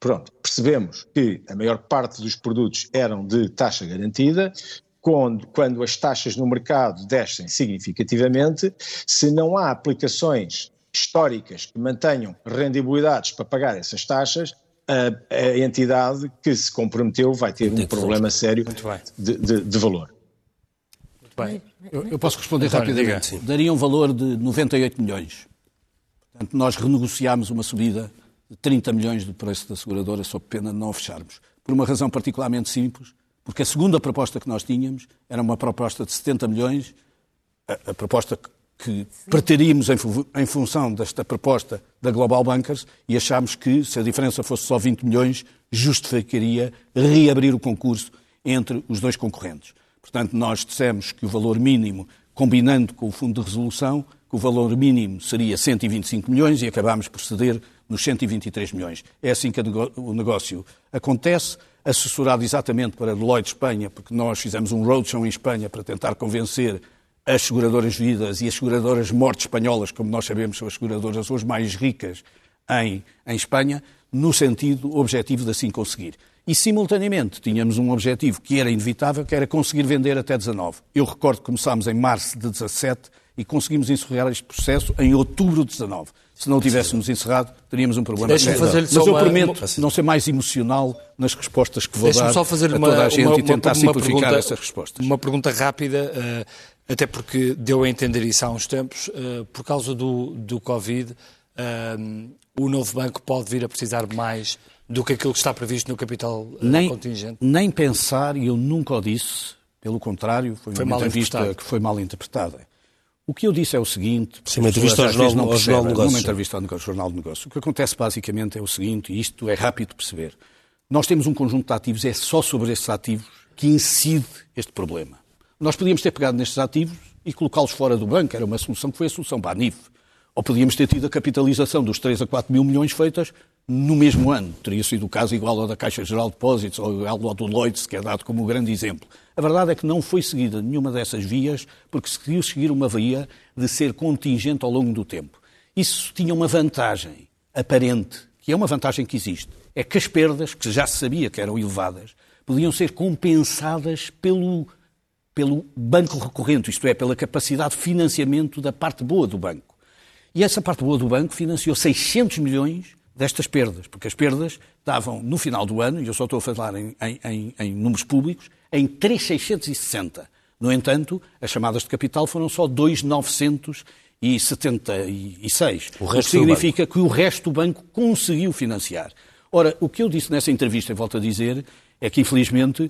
Pronto, percebemos que a maior parte dos produtos eram de taxa garantida, quando, quando as taxas no mercado descem significativamente, se não há aplicações históricas que mantenham rendibilidades para pagar essas taxas, a, a entidade que se comprometeu vai ter um problema sério de, de, de valor. Bem, eu, eu posso responder António, rapidamente. Diga. Daria um valor de 98 milhões. Portanto, nós renegociámos uma subida 30 milhões do preço da seguradora sob pena de não fecharmos. Por uma razão particularmente simples, porque a segunda proposta que nós tínhamos era uma proposta de 70 milhões, a, a proposta que preteríamos em, em, função desta proposta da Global Bankers e achámos que, se a diferença fosse só 20 milhões, justificaria reabrir o concurso entre os dois concorrentes. Portanto, nós dissemos que o valor mínimo, combinando com o Fundo de Resolução, que o valor mínimo seria 125 milhões e acabámos por ceder nos 123 milhões. É assim que o negócio acontece, assessorado exatamente para Deloitte Espanha, porque nós fizemos um roadshow em Espanha para tentar convencer as seguradoras vidas e as seguradoras mortes espanholas, como nós sabemos, são as seguradoras hoje mais ricas em, em Espanha, no sentido objetivo de assim conseguir. E, simultaneamente, tínhamos um objetivo que era inevitável, que era conseguir vender até 19. Eu recordo que começámos em março de 17 e conseguimos encerrar este processo em outubro de 19. Se não tivéssemos encerrado, teríamos um problema sério. Mas eu uma, prometo uma... não ser mais emocional nas respostas que vou dar só fazer a toda a gente uma, e tentar simplificar pergunta, essas respostas. Uma pergunta rápida, uh, até porque deu a entender isso há uns tempos, uh, por causa do, do Covid, uh, o novo banco pode vir a precisar mais do que aquilo que está previsto no capital eh, nem, contingente? Nem pensar, e eu nunca o disse, pelo contrário, foi, foi uma entrevista que foi mal interpretada. O que eu disse é o seguinte, Sim, uma entrevista ao Jornal, não percebe, ao Jornal Uma entrevista ao Jornal de Negócios. O que acontece basicamente é o seguinte, e isto é rápido de perceber. Nós temos um conjunto de ativos, é só sobre esses ativos que incide este problema. Nós podíamos ter pegado nestes ativos e colocá-los fora do banco, era uma solução que foi a solução Banif. Ou podíamos ter tido a capitalização dos 3 a 4 mil milhões feitas no mesmo ano. Teria sido o caso igual ao da Caixa Geral de Depósitos ou igual ao do Lloyds, que é dado como um grande exemplo. A verdade é que não foi seguida nenhuma dessas vias, porque se queria seguir uma via de ser contingente ao longo do tempo. Isso tinha uma vantagem aparente, que é uma vantagem que existe, é que as perdas, que já se sabia que eram elevadas, podiam ser compensadas pelo, pelo banco recorrente, isto é, pela capacidade de financiamento da parte boa do banco. E essa parte boa do banco financiou 600 milhões destas perdas, porque as perdas estavam no final do ano, e eu só estou a falar em, em, em números públicos, em 3,660. No entanto, as chamadas de capital foram só 2,976. O resto significa que o resto do banco conseguiu financiar. Ora, o que eu disse nessa entrevista, e volto a dizer, é que infelizmente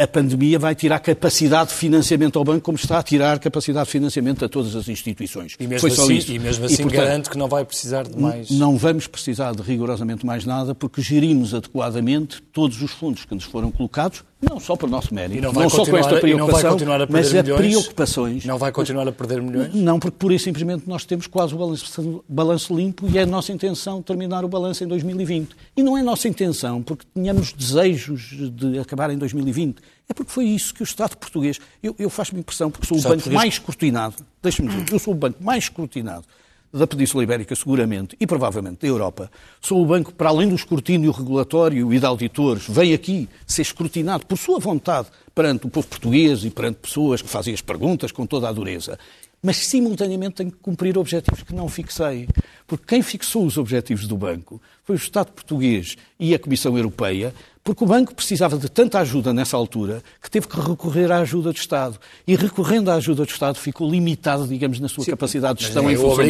a pandemia vai tirar capacidade de financiamento ao banco, como está a tirar capacidade de financiamento a todas as instituições. E mesmo Foi assim, isso. E mesmo assim e, portanto, garante que não vai precisar de mais. Não vamos precisar de rigorosamente mais nada, porque gerimos adequadamente todos os fundos que nos foram colocados, não só por nosso mérito, não, não só com esta preocupação, a mas a preocupações. Não vai continuar a perder milhões? Não, porque por isso simplesmente nós temos quase o balanço, balanço limpo e é a nossa intenção terminar o balanço em 2020. E não é nossa intenção porque tínhamos desejos de acabar em 2020. É porque foi isso que o Estado português. Eu, eu faço-me impressão, porque sou o, o banco português... mais escrutinado, deixe-me dizer, eu sou o banco mais escrutinado da Península Ibérica, seguramente, e provavelmente da Europa. Sou o banco, para além do escrutínio regulatório e de auditores, vem aqui ser escrutinado por sua vontade perante o povo português e perante pessoas que fazem as perguntas com toda a dureza mas simultaneamente tem que cumprir objetivos que não fixei. Porque quem fixou os objetivos do banco foi o Estado português e a Comissão Europeia, porque o banco precisava de tanta ajuda nessa altura que teve que recorrer à ajuda do Estado. E recorrendo à ajuda do Estado ficou limitado, digamos, na sua Sim, capacidade de gestão em função.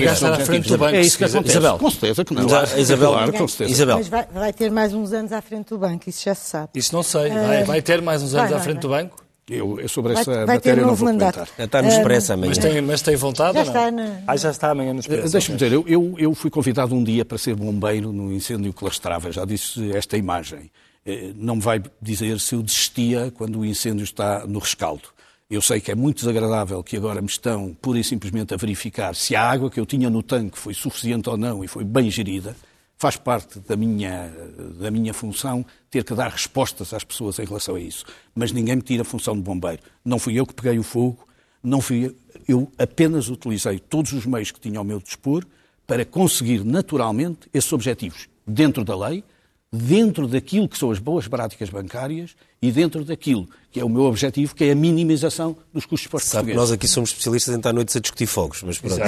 Do banco, é isso que acontece. Isabel. Com certeza que não. Isabel, claro, com certeza. Isabel. Mas vai, vai, ter mais uns anos à frente do banco, isso já se sabe. Isso não sei. Vai, vai ter mais uns anos vai, à frente do banco? Eu, eu sobre essa vai, vai matéria não vou mandato. comentar. Está no Expresso amanhã. Mas tem, mas tem vontade já ou não? Está na... Ah, já está amanhã no Expresso. Deixa-me dizer, eu, eu, eu, fui convidado um dia para ser bombeiro no incêndio que lastrava. Já disse esta imagem. Eh, não me vai dizer se eu desistia quando o incêndio está no rescaldo. Eu sei que é muito desagradável que agora me estão pura e simplesmente a verificar se a água que eu tinha no tanque foi suficiente ou não e foi bem gerida faz parte da minha, da minha função ter que dar respostas às pessoas em relação a isso. Mas ninguém me tira a função de bombeiro. Não fui eu que peguei o fogo, não fui eu, eu apenas utilizei todos os meios que tinha ao meu dispor para conseguir naturalmente esses objetivos dentro da lei, dentro daquilo que são as boas práticas bancárias e dentro daquilo que é o meu objetivo, que é a minimização dos custos para os Sabe portugueses. nós aqui somos especialistas em estar noites a discutir fogos, mas pronto.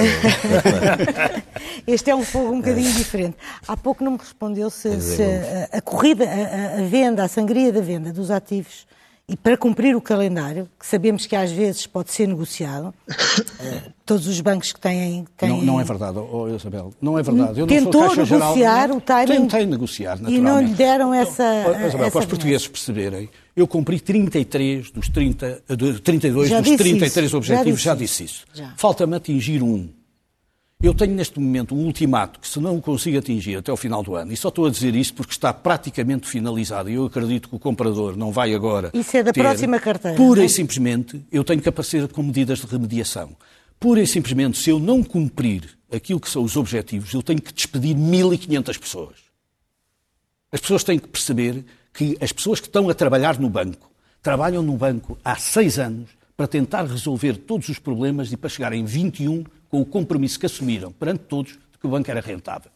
este é um fogo um bocadinho diferente. Há pouco não me respondeu se, se a, a, corrida, a, a venda, a sangria da venda dos ativos e para cumprir o calendário, que sabemos que às vezes pode ser negociado, todos os bancos que têm... têm... Não, não, é verdade, oh, Isabel, não é verdade. Eu Tentou negociar geral, o timing... Tentei negociar, naturalmente. E não lhe deram essa... Oh, Isabel, essa para os portugueses perceberem, eu cumpri 33 dos 30, 32 já dos 33 isso. objetivos, já já disse, disse isso. Falta-me atingir um. Eu tenho neste momento um ultimato que, se não o consigo atingir até ao final do ano, e só estou a dizer isso porque está praticamente finalizado, e eu acredito que o comprador não vai agora. Isso é da ter, próxima carteira. Pura não? e simplesmente, eu tenho que aparecer com medidas de remediação. Pura e simplesmente, se eu não cumprir aquilo que são os objetivos, eu tenho que despedir 1.500 pessoas. As pessoas têm que perceber que as pessoas que estão a trabalhar no banco trabalham no banco há seis anos para tentar resolver todos os problemas e para chegar em 21 com o compromisso que assumiram perante todos de que o banco era rentável.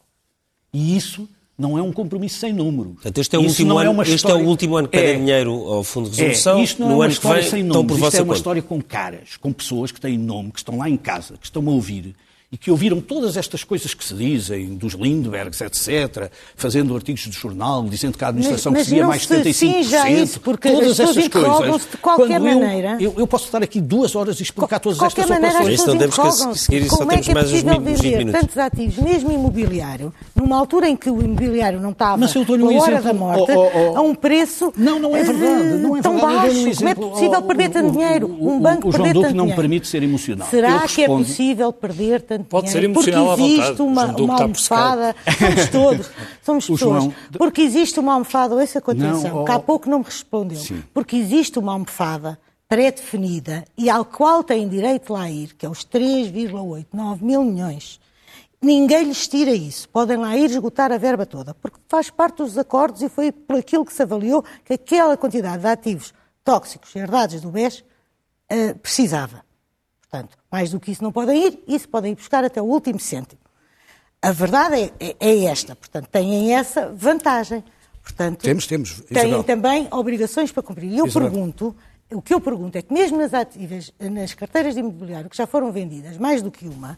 E isso não é um compromisso sem número. Portanto, este é o, último é ano, uma este história- é o último ano que pedem É. dinheiro ao Fundo de Resolução. É, isto não no é uma história vem sem números, isto é uma conta. história com caras, com pessoas que têm nome, que estão lá em casa, que estão a ouvir e que ouviram todas estas coisas que se dizem, dos Lindberghs, etc., fazendo artigos de jornal, dizendo que a administração Mas- mas recebia mais se 75%. cinja a isso, porque todas estas coisas. de qualquer Quando eu- maneira. Eu, eu posso estar aqui duas horas e explicar todas de estas maneira, operações. Não pessoas temos que seguir isso, só Como é que é mais uns possível minutos, vender minutos. tantos ativos, mesmo imobiliário, numa altura em que o imobiliário não estava Mas eu um hora exemplo, da morte, oh, oh, oh. a um preço Não, não é eh, verdade. Não é tão verdade. Baixo. um Como é possível Oh, perder o- tanto o- dinheiro? o- Um banco o João perder Duque não permite ser emocional. Será que é possível perder tanto Pode ser emocional Porque existe vontade. uma, uma almofada, somos todos, somos O pessoas. João- Porque existe uma almofada, ouça com Não, atenção, oh, que há pouco não me respondeu. Sim. Porque existe uma almofada pré-definida e ao qual têm direito lá a ir, que é os 3,8, 9 mil milhões. Ninguém lhes tira isso. Podem lá ir esgotar a verba toda, porque faz parte dos acordos e foi por aquilo que se avaliou que aquela quantidade de ativos tóxicos herdados do BES eh, precisava. Portanto, mais do que isso não podem ir, isso podem ir buscar até o último cêntimo. A verdade é, é- é esta, portanto, têm essa vantagem. Portanto, Temos, temos, Têm Isabel. também obrigações para cumprir. E eu Isabel. pergunto, o que eu pergunto é que mesmo nas ativas, nas carteiras de imobiliário que já foram vendidas, mais do que uma,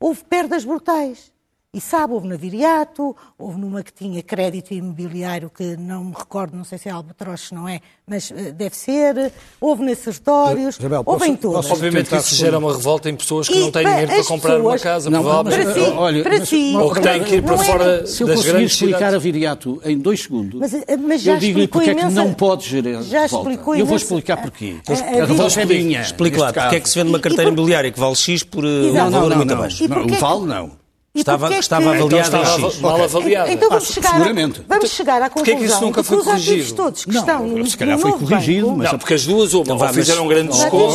houve perdas brutais. E sabe, houve na Viriato, houve numa que tinha crédito imobiliário, que não me recordo, não sei se é Albatroz, não é, mas eh, deve ser, houve nesses sertórios, Isabel, houve posso- em todas. posso- Obviamente tentar isso gera uma revolta em pessoas que E não têm dinheiro para comprar uma pessoas- casa, Não, provavelmente. mas, Para si, olha, para mas- si. Ou que têm que ir para é- fora Se eu das conseguir explicar cidades. a Viriato em dois segundos, Mas, eh, mas já eu digo-lhe explicou porque é que imensa- não pode gerar já revolta. explicou Eu vou imensa- explicar porquê. a- a- A revolta é minha. Explique lá, porque é que se vende uma carteira imobiliária que vale X por um valor não, muito abaixo? E não, que- vale não. Estava- porquê é que- estava Então em estava X. mal avaliada. Então vamos Ah, chegar, seguramente. vamos chegar à Porquê conclusão que isso nunca foi que os ativos corrigido? todos que Não, estão no, se calhar foi corrigido, banco, mas- Não, porque as duas ou, Não, ou fizeram mas- grandes vá. ou, ou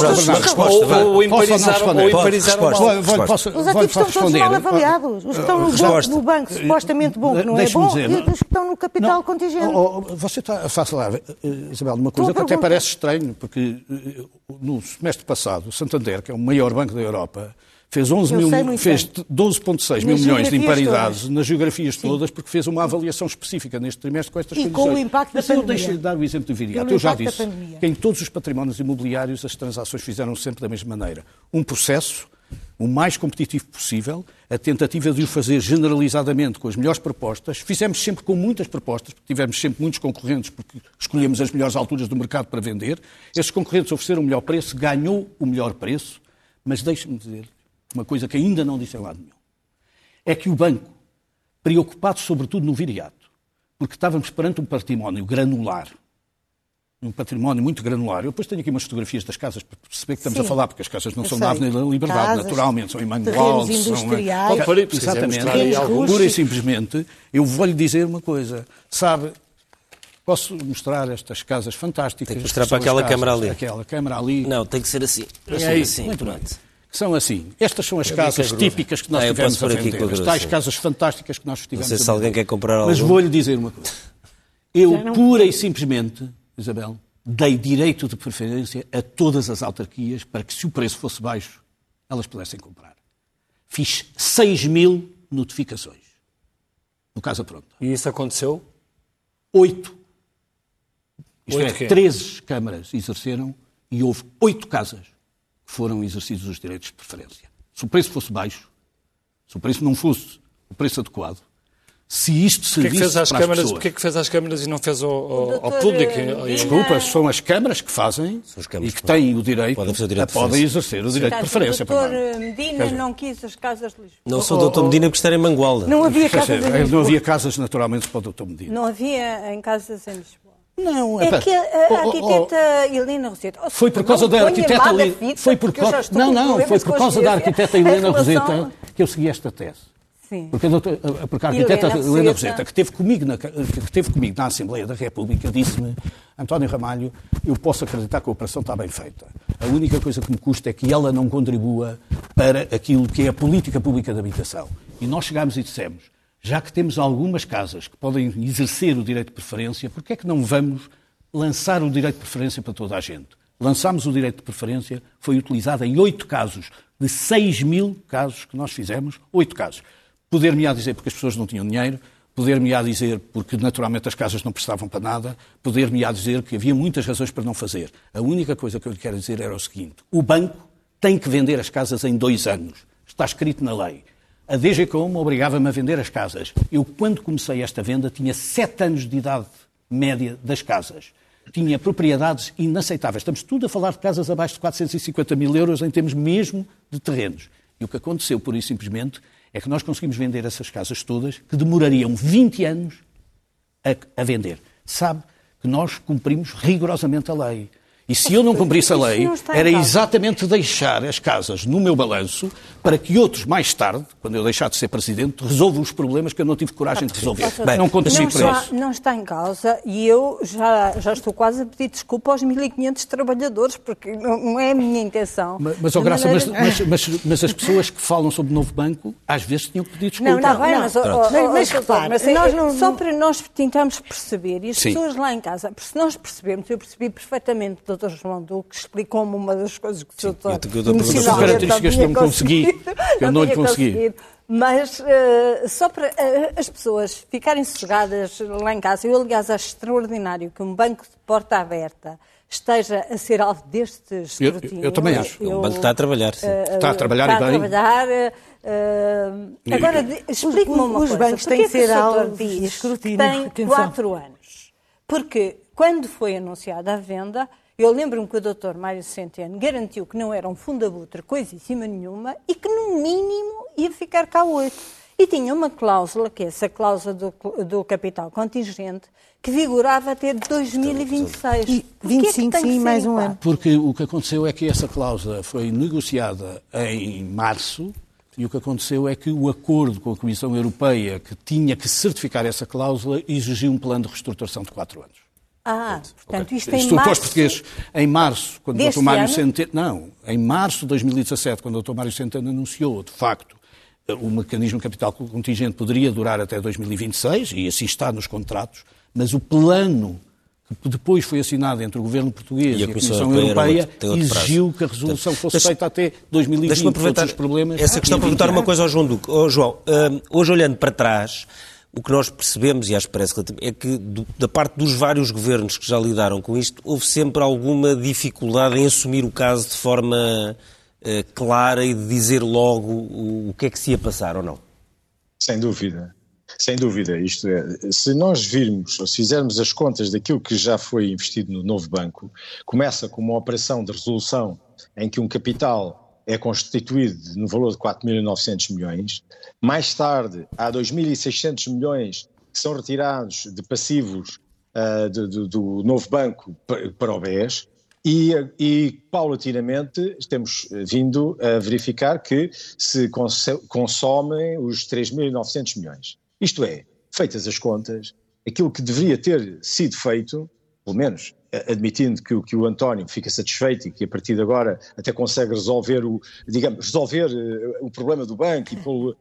Posso ou Os ativos estão todos mal avaliados. Os que estão no, banco, no banco supostamente bom, que não é bom, dizer, e os que estão no capital contingente. oh, oh, você está a falar, eh, Isabel, de uma coisa que até parece estranho, porque eh, no semestre passado, o Santander, que é o maior banco da Europa, fez, 11 Eu mil, fez bem. 12,6 mil milhões de imparidades todas. nas geografias todas, porque fez uma avaliação específica neste trimestre com estas E com condições. o impacto da Mas eu pandemia. deixo-lhe dar o exemplo do Viriato. Eu já da disse que em todos os patrimónios imobiliários as transações fizeram sempre da mesma maneira. Um processo, o mais competitivo possível, a tentativa de o fazer generalizadamente com as melhores propostas. Fizemos sempre com muitas propostas, porque tivemos sempre muitos concorrentes, porque escolhemos as melhores alturas do mercado para vender. Esses concorrentes ofereceram o melhor preço, ganhou o melhor preço, mas deixe-me dizer uma coisa que ainda não disse em lado nenhum. É que o banco, preocupado sobretudo no viriato, porque estávamos perante um património granular, um património muito granular. Eu depois tenho aqui umas fotografias das casas para perceber que estamos Sim. a falar, porque as casas não Eu são sei. da Avenida da Liberdade, Casas, naturalmente, são em Mangualde, são em... Exatamente. Pura e simplesmente, eu vou-lhe dizer uma coisa. Sabe, posso mostrar estas casas fantásticas. Tem que mostrar para aquela casas- câmara ali. Aquela câmara ali. Não, tem que ser assim. Assim, É isso, assim, muito bem. Pronto. Que são assim. Estas são as casas grosso. típicas que nós Ah, eu tivemos a vender. As tais casas fantásticas que nós tivemos sei a se alguém quer comprar Mas algum. vou-lhe dizer uma coisa. Eu, pura e simplesmente, Isabel, dei direito de preferência a todas as autarquias para que, se o preço fosse baixo, elas pudessem comprar. Fiz 6 mil notificações. No Casa Pronta. E isso aconteceu? Oito. Isto Oito é, quê? 13 câmaras exerceram e houve oito casas foram exercidos os direitos de preferência. Se o preço fosse baixo, se o preço não fosse o preço adequado, se isto Porquê é que servisse fez às para as câmaras, pessoas... porquê é que fez às câmaras e não fez ao, ao- ao doutor, público? eh, Desculpa, são as câmaras que fazem câmaras e que que têm o direito, Podem fazer o direito de podem exercer o direito de preferência. o doutor perdão. Medina não quis as casas de Lisboa. Não sou o doutor Medina por estar em Mangualda. Não havia casas em não Lisboa. havia casas naturalmente para o Dr. Medina. Não havia em casas em Lisboa. Não, É pá, que a, oh, a oh, oh, arquiteta Helena Roseta... oh, Foi por não causa da arquiteta Helena. Foi por causa. Não, não, foi por causa da arquiteta Helena relação- Roseta que eu segui esta tese. Sim. Porque a, doutora- porque a arquiteta Helena Helena Roseta. Que esteve, comigo na, que esteve comigo na Assembleia da República, disse-me: António Ramalho, eu posso acreditar que a operação está bem feita. A única coisa que me custa é que ela não contribua para aquilo que é a política pública de habitação. E nós chegámos e dissemos: já que temos algumas casas que podem exercer o direito de preferência, por que é que não vamos lançar o direito de preferência para toda a gente? Lançámos o direito de preferência, foi utilizado em oito casos, de 6 mil casos que nós fizemos, oito casos. Poder-me-á dizer porque as pessoas não tinham dinheiro, poder-me-á dizer porque naturalmente as casas não prestavam para nada, poder-me-á dizer que havia muitas razões para não fazer. A única coisa que eu lhe quero dizer era o seguinte: o banco tem que vender as casas em dois anos. Está escrito na lei. A DG Como obrigava-me a vender as casas. Eu, quando comecei esta venda, tinha sete anos de idade média das casas. Tinha propriedades inaceitáveis. Estamos tudo a falar de casas abaixo de 450 mil euros em termos mesmo de terrenos. E o que aconteceu, pura e simplesmente, é que nós conseguimos vender essas casas todas, que demorariam 20 anos a, a vender. Sabe que nós cumprimos rigorosamente a lei. E se eu não cumprisse a lei, era exatamente deixar as casas no meu balanço para que outros, mais tarde, quando eu deixar de ser presidente, resolvam os problemas que eu não tive coragem de resolver. Bem, não conto assim para está, isso. não está em causa e eu já, já estou quase a pedir desculpa aos 1.500 trabalhadores, porque não, não é a minha intenção. Mas, mas, oh, Graça, mas, maneira- mas- mas- mas as pessoas que falam sobre o novo banco, às vezes tinham que pedir desculpa. Não, Está não, bem, não. mas, oh, Pronto. Mas- mas doutor, repare, é- não- só para nós tentarmos perceber, e as Sim. pessoas lá em casa, se nós percebermos, eu percebi perfeitamente o Dr. João Duque explicou-me uma das coisas que o Sr. eu eu eu te- emocionalmente São características que eu não consegui, eu não lhe consegui. Mas eh, só para eh, as pessoas ficarem sossegadas lá em casa, eu aliás acho extraordinário que um banco de porta aberta esteja a ser alvo deste Eu- escrutínio. eu também acho. O banco está a trabalhar. sim. eh, Está a trabalhar está e bem. a trabalhar. agora, explique-me uma os coisa. bancos Porquê têm que ser alvos de escrutínio, tem quatro anos? Porque quando foi anunciada a venda, eu lembro-me que o Dr. Mário Centeno garantiu que não era um fundabutre coisíssima nenhuma e que, no mínimo, ia ficar cá oito. E tinha uma cláusula, que é essa cláusula do, do capital contingente, que vigorava até 2026. E Porquê é que 25, tem que sim, mais um ano. Porque o que aconteceu é que essa cláusula foi negociada em março e o que aconteceu é que o acordo com a Comissão Europeia, que tinha que certificar essa cláusula, exigiu um plano de reestruturação de quatro anos. Ah, portanto, isto em Isto para os março... portugueses, em março, quando o Dr. Mário ano? Centeno... Não, em março de 2017, quando o Dr. Mário Centeno anunciou, de facto, o mecanismo de capital contingente poderia durar até 2026, e assim está nos contratos, mas o plano que depois foi assinada entre o governo português e a, e a Comissão, Europeia, Europeia exigiu que a resolução fosse Deixa, feita até 2020. aproveitar os problemas. Essa questão para perguntar uma coisa ao João Duque. Oh, João, uh, hoje olhando para trás, o que nós percebemos, e acho que parece é que do, da parte dos vários governos que já lidaram com isto, houve sempre alguma dificuldade em assumir o caso de forma uh, clara e de dizer logo o, o que é que se ia passar ou não. Sem dúvida. Sem dúvida, isto é, se nós virmos, ou se fizermos as contas daquilo que já foi investido no novo banco, começa com uma operação de resolução em que um capital é constituído no valor de 4.900 milhões, mais tarde há 2.600 milhões que são retirados de passivos uh, de, de, do novo banco para, para o BES, e, e, paulatinamente temos vindo a verificar que se consomem os 3.900 milhões. Isto é, feitas as contas, aquilo que deveria ter sido feito, pelo menos admitindo que, que o António fica satisfeito e que a partir de agora até consegue resolver o, digamos, resolver uh, o problema do banco e pô uh,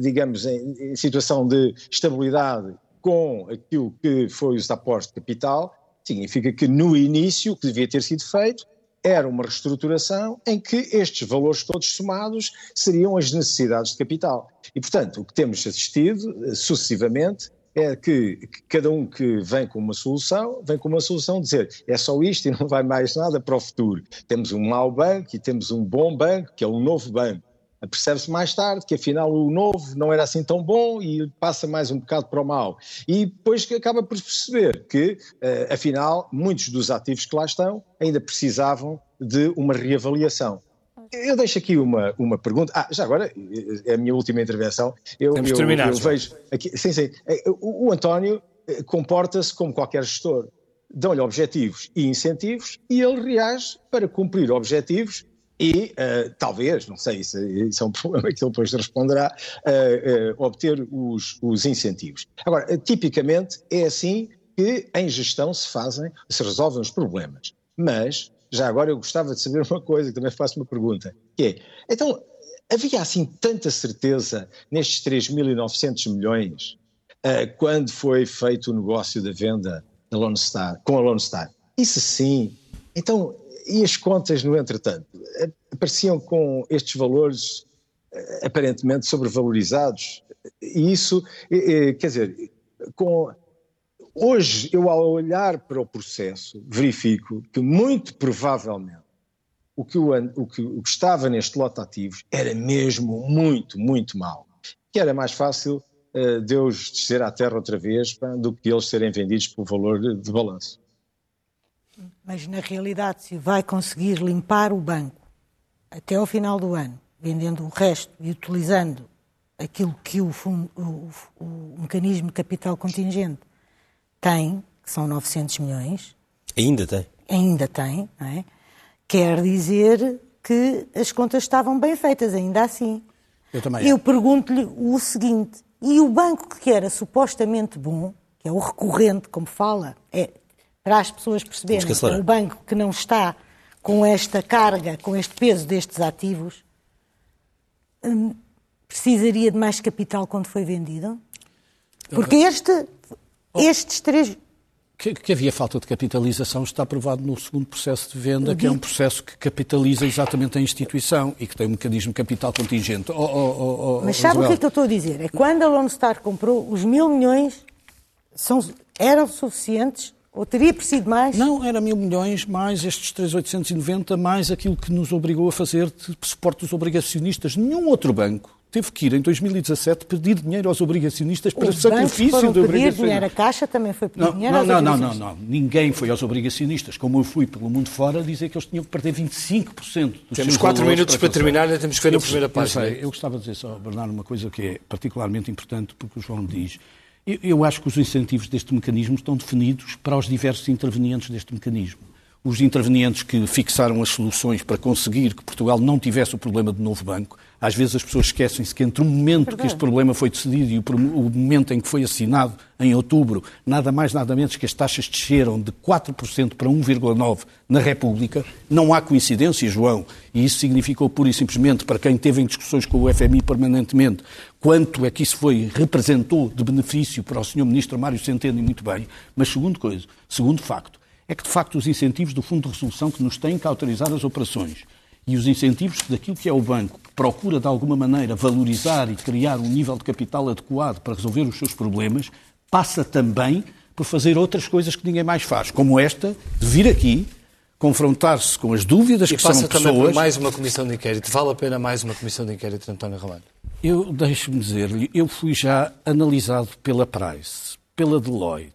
digamos, em, em, situação de estabilidade com aquilo que foi os apostos de capital, significa que no início o que devia ter sido feito era uma reestruturação em que estes valores todos somados seriam as necessidades de capital. E, portanto, o que temos assistido eh, sucessivamente é que, que, cada um que vem com uma solução, vem com uma solução dizer é só isto e não vai mais nada para o futuro. Temos um mau banco e temos um bom banco, que é um novo banco. Percebe-se mais tarde que afinal o novo não era assim tão bom e passa mais um bocado para o mau. E depois acaba por perceber que, uh, afinal, muitos dos ativos que lá estão ainda precisavam de uma reavaliação. Eu deixo aqui uma, uma pergunta. Ah, já agora, é a minha última intervenção. Eu, Temos eu, terminar, eu vejo aqui, sim, sim. Eh, o, o António eh, comporta-se como qualquer gestor. Dão-lhe objetivos e incentivos e ele reage para cumprir objetivos e uh, talvez, não sei, isso, isso, é um problema que ele depois responderá, uh, uh, obter os, os, incentivos. Agora, tipicamente é assim que em gestão se fazem, se resolvem os problemas. Mas, já agora eu gostava de saber uma coisa, que também faço uma pergunta, que é, então, havia assim tanta certeza nestes 3.900 milhões quando foi feito o negócio da venda da Lone Star, com a Lone Star? Isso sim. Então, e as contas, no entretanto, apareciam com estes valores eh, aparentemente sobrevalorizados. E isso, quer dizer, com, hoje eu ao olhar para o processo verifico que muito provavelmente o que, o, o que, o que estava neste lote ativos era mesmo muito, muito mal. Que era mais fácil uh, Deus descer à terra outra vez pá, do que eles serem vendidos pelo valor de, de balanço. Mas na realidade, se vai conseguir limpar o banco até ao final do ano, vendendo o resto e utilizando aquilo que o, fundo, o, o mecanismo de capital contingente tem, que são 900 milhões. Ainda tem. Ainda tem, não é? Quer dizer que as contas estavam bem feitas, ainda assim. Eu também. Eu pergunto-lhe o seguinte: e o banco que era supostamente bom, que é o recorrente, como fala, é para as pessoas perceberem que o banco que não está com esta carga, com este peso destes ativos, hum, precisaria de mais capital quando foi vendido? Porque este, estes três. Que, que, havia falta de capitalização está provado no segundo processo de venda, que é um processo que capitaliza exatamente a instituição e que tem um mecanismo de capital contingente. Oh, oh, oh, Mas sabe Isabel? o que é que eu estou a dizer? É quando a Lone Star comprou, os mil milhões são, eram suficientes ou teria preciso mais? Não, era mil milhões, mais estes 3,890, mais aquilo que nos obrigou a fazer de suporte dos obrigacionistas. Nenhum outro banco teve que ir, em 2017, pedir dinheiro aos obrigacionistas para Os sacrifício foram de pedir dinheiro, a Caixa também foi pedir não, dinheiro não, aos não, não, não, não, ninguém foi aos obrigacionistas, como eu fui pelo mundo fora, dizer que eles tinham que perder 25% dos Temos quatro minutos para, para terminar, ainda temos que ver eu, na primeira página. Eu, eu gostava de dizer só, Bernardo, uma coisa que é particularmente importante, porque o João diz eu acho que os incentivos deste mecanismo estão definidos para os diversos intervenientes deste mecanismo. os intervenientes que fixaram as soluções para conseguir que Portugal não tivesse o problema de novo banco. Às vezes as pessoas esquecem-se que entre o momento Verdade. que este problema foi decidido e o, o momento em que foi assinado, em outubro, nada mais nada menos que as taxas desceram de 4% para 1,9% na República. Não há coincidência, João, e isso significou pura e simplesmente, para quem teve em discussões com o FMI permanentemente, quanto é que isso foi, representou de benefício para o Sr. Ministro Mário Centeno e muito bem. Mas segundo coisa, segundo facto, é que, de facto, os incentivos do Fundo de Resolução que nos têm que autorizar as operações e os incentivos daquilo que é o banco, que procura, de alguma maneira, valorizar e criar um nível de capital adequado para resolver os seus problemas, passa também por fazer outras coisas que ninguém mais faz, como esta, de vir aqui, confrontar-se com as dúvidas e que são pessoas... passa também por mais uma comissão de inquérito. Vale a pena mais uma comissão de inquérito, António Ramalho? Eu, deixe-me dizer-lhe, eu fui já analisado pela Price, pela Deloitte,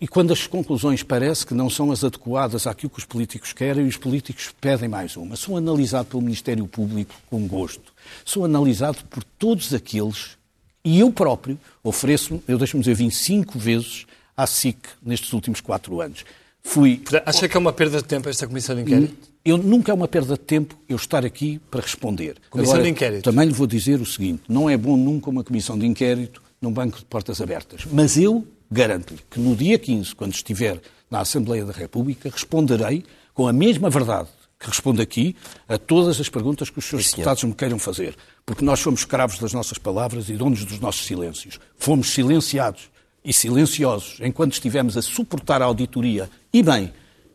e quando as conclusões parece que não são as adequadas àquilo que os políticos querem, os políticos pedem mais uma. Sou analisado pelo Ministério Público com gosto. Sou analisado por todos aqueles, e eu próprio ofereço, eu deixo-me dizer, vim cinco vezes à SIC nestes últimos quatro anos. Fui... Acha que é uma perda de tempo esta comissão de inquérito? Eu, nunca é uma perda de tempo eu estar aqui para responder. Comissão Agora, de inquérito. Também lhe vou dizer o seguinte, não é bom nunca uma comissão de inquérito num banco de portas abertas. Mas eu garanto-lhe que no dia 15, quando estiver na Assembleia da República, responderei com a mesma verdade que respondo aqui a todas as perguntas que os seus deputados me queiram fazer. Porque nós somos escravos das nossas palavras e donos dos nossos silêncios. Fomos silenciados e silenciosos enquanto estivemos a suportar a auditoria e bem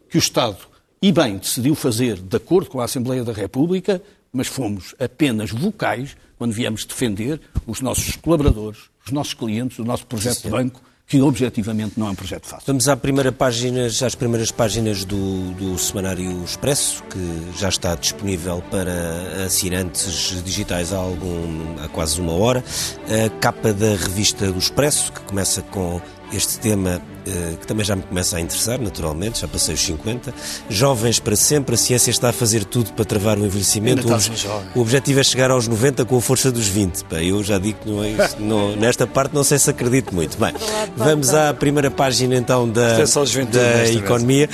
que o Estado e bem decidiu fazer de acordo com a Assembleia da República, mas fomos apenas vocais quando viemos defender os nossos colaboradores, os nossos clientes, o nosso projeto Sim, de banco que objetivamente não é um projeto fácil. Vamos à primeira página, às primeiras páginas do, do Semanário Expresso, que já está disponível para assinantes digitais há, algum, há quase uma hora. A capa da revista do Expresso, que começa com este tema uh, que também já me começa a interessar, naturalmente, já passei os 50. Jovens para sempre, a ciência está a fazer tudo para travar o envelhecimento. O, ob o, objetivo é chegar aos 90 com a força dos 20. Bem, eu já digo que não é isso, não, nesta parte não sei se acredito muito. Bem, vamos à primeira página então da, da economia.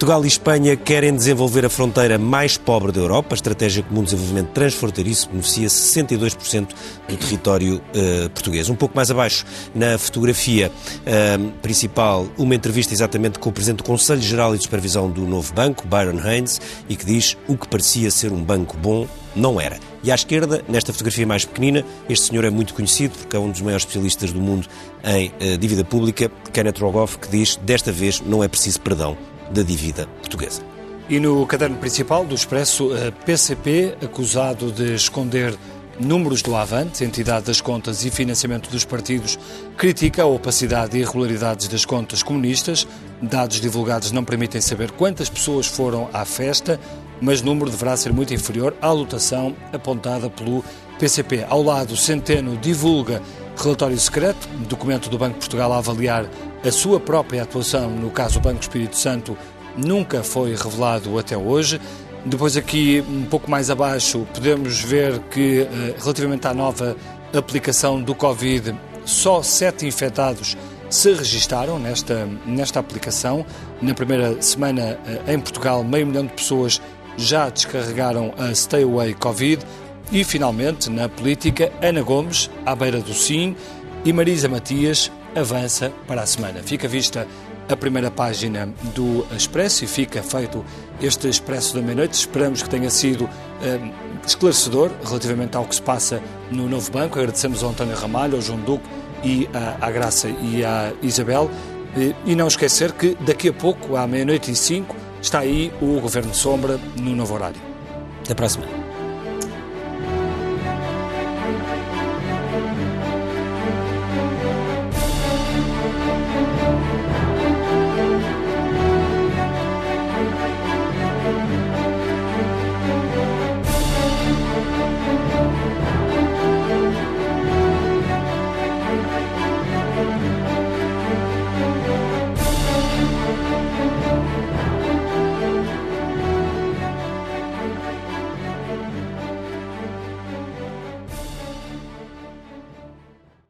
Portugal e Espanha querem desenvolver a fronteira mais pobre da Europa. A Estratégia Comum de Desenvolvimento Transfronteiriço beneficia 62% do território uh, português. Um pouco mais abaixo, na fotografia uh, principal, uma entrevista exatamente com o Presidente do Conselho Geral e de Supervisão do novo banco, Byron Haynes, e que diz o que parecia ser um banco bom não era. E à esquerda, nesta fotografia mais pequenina, este senhor é muito conhecido porque é um dos maiores especialistas do mundo em uh, dívida pública, Kenneth Rogoff, que diz desta vez não é preciso perdão, da dívida portuguesa. E no caderno principal do Expresso, a PCP, acusado de esconder números do Avante, entidade das contas e financiamento dos partidos, critica a opacidade e irregularidades das contas comunistas. Dados divulgados não permitem saber quantas pessoas foram à festa, mas o número deverá ser muito inferior à lotação apontada pelo PCP. Ao lado, Centeno divulga relatório secreto, documento do Banco de Portugal a avaliar a sua própria atuação no caso do Banco Espírito Santo nunca foi revelado até hoje. Depois aqui, um pouco mais abaixo, podemos ver que, eh, relativamente à nova aplicação do Covid, só sete infectados se registaram nesta, nesta aplicação. Na primeira semana eh, em Portugal, meio milhão de pessoas já descarregaram a Stay Away Covid. E, finalmente, na política, Ana Gomes, à beira do sim, e Marisa Matias, avança para a semana. Fica vista a primeira página do Expresso e fica feito este Expresso da meia-noite. Esperamos que tenha sido eh, esclarecedor relativamente ao que se passa no novo banco. Agradecemos ao António Ramalho, ao João Duque e à, à Graça e à Isabel. E, e não esquecer que daqui a pouco, à meia-noite e cinco, está aí o Governo Sombra no novo horário. Até para a semana.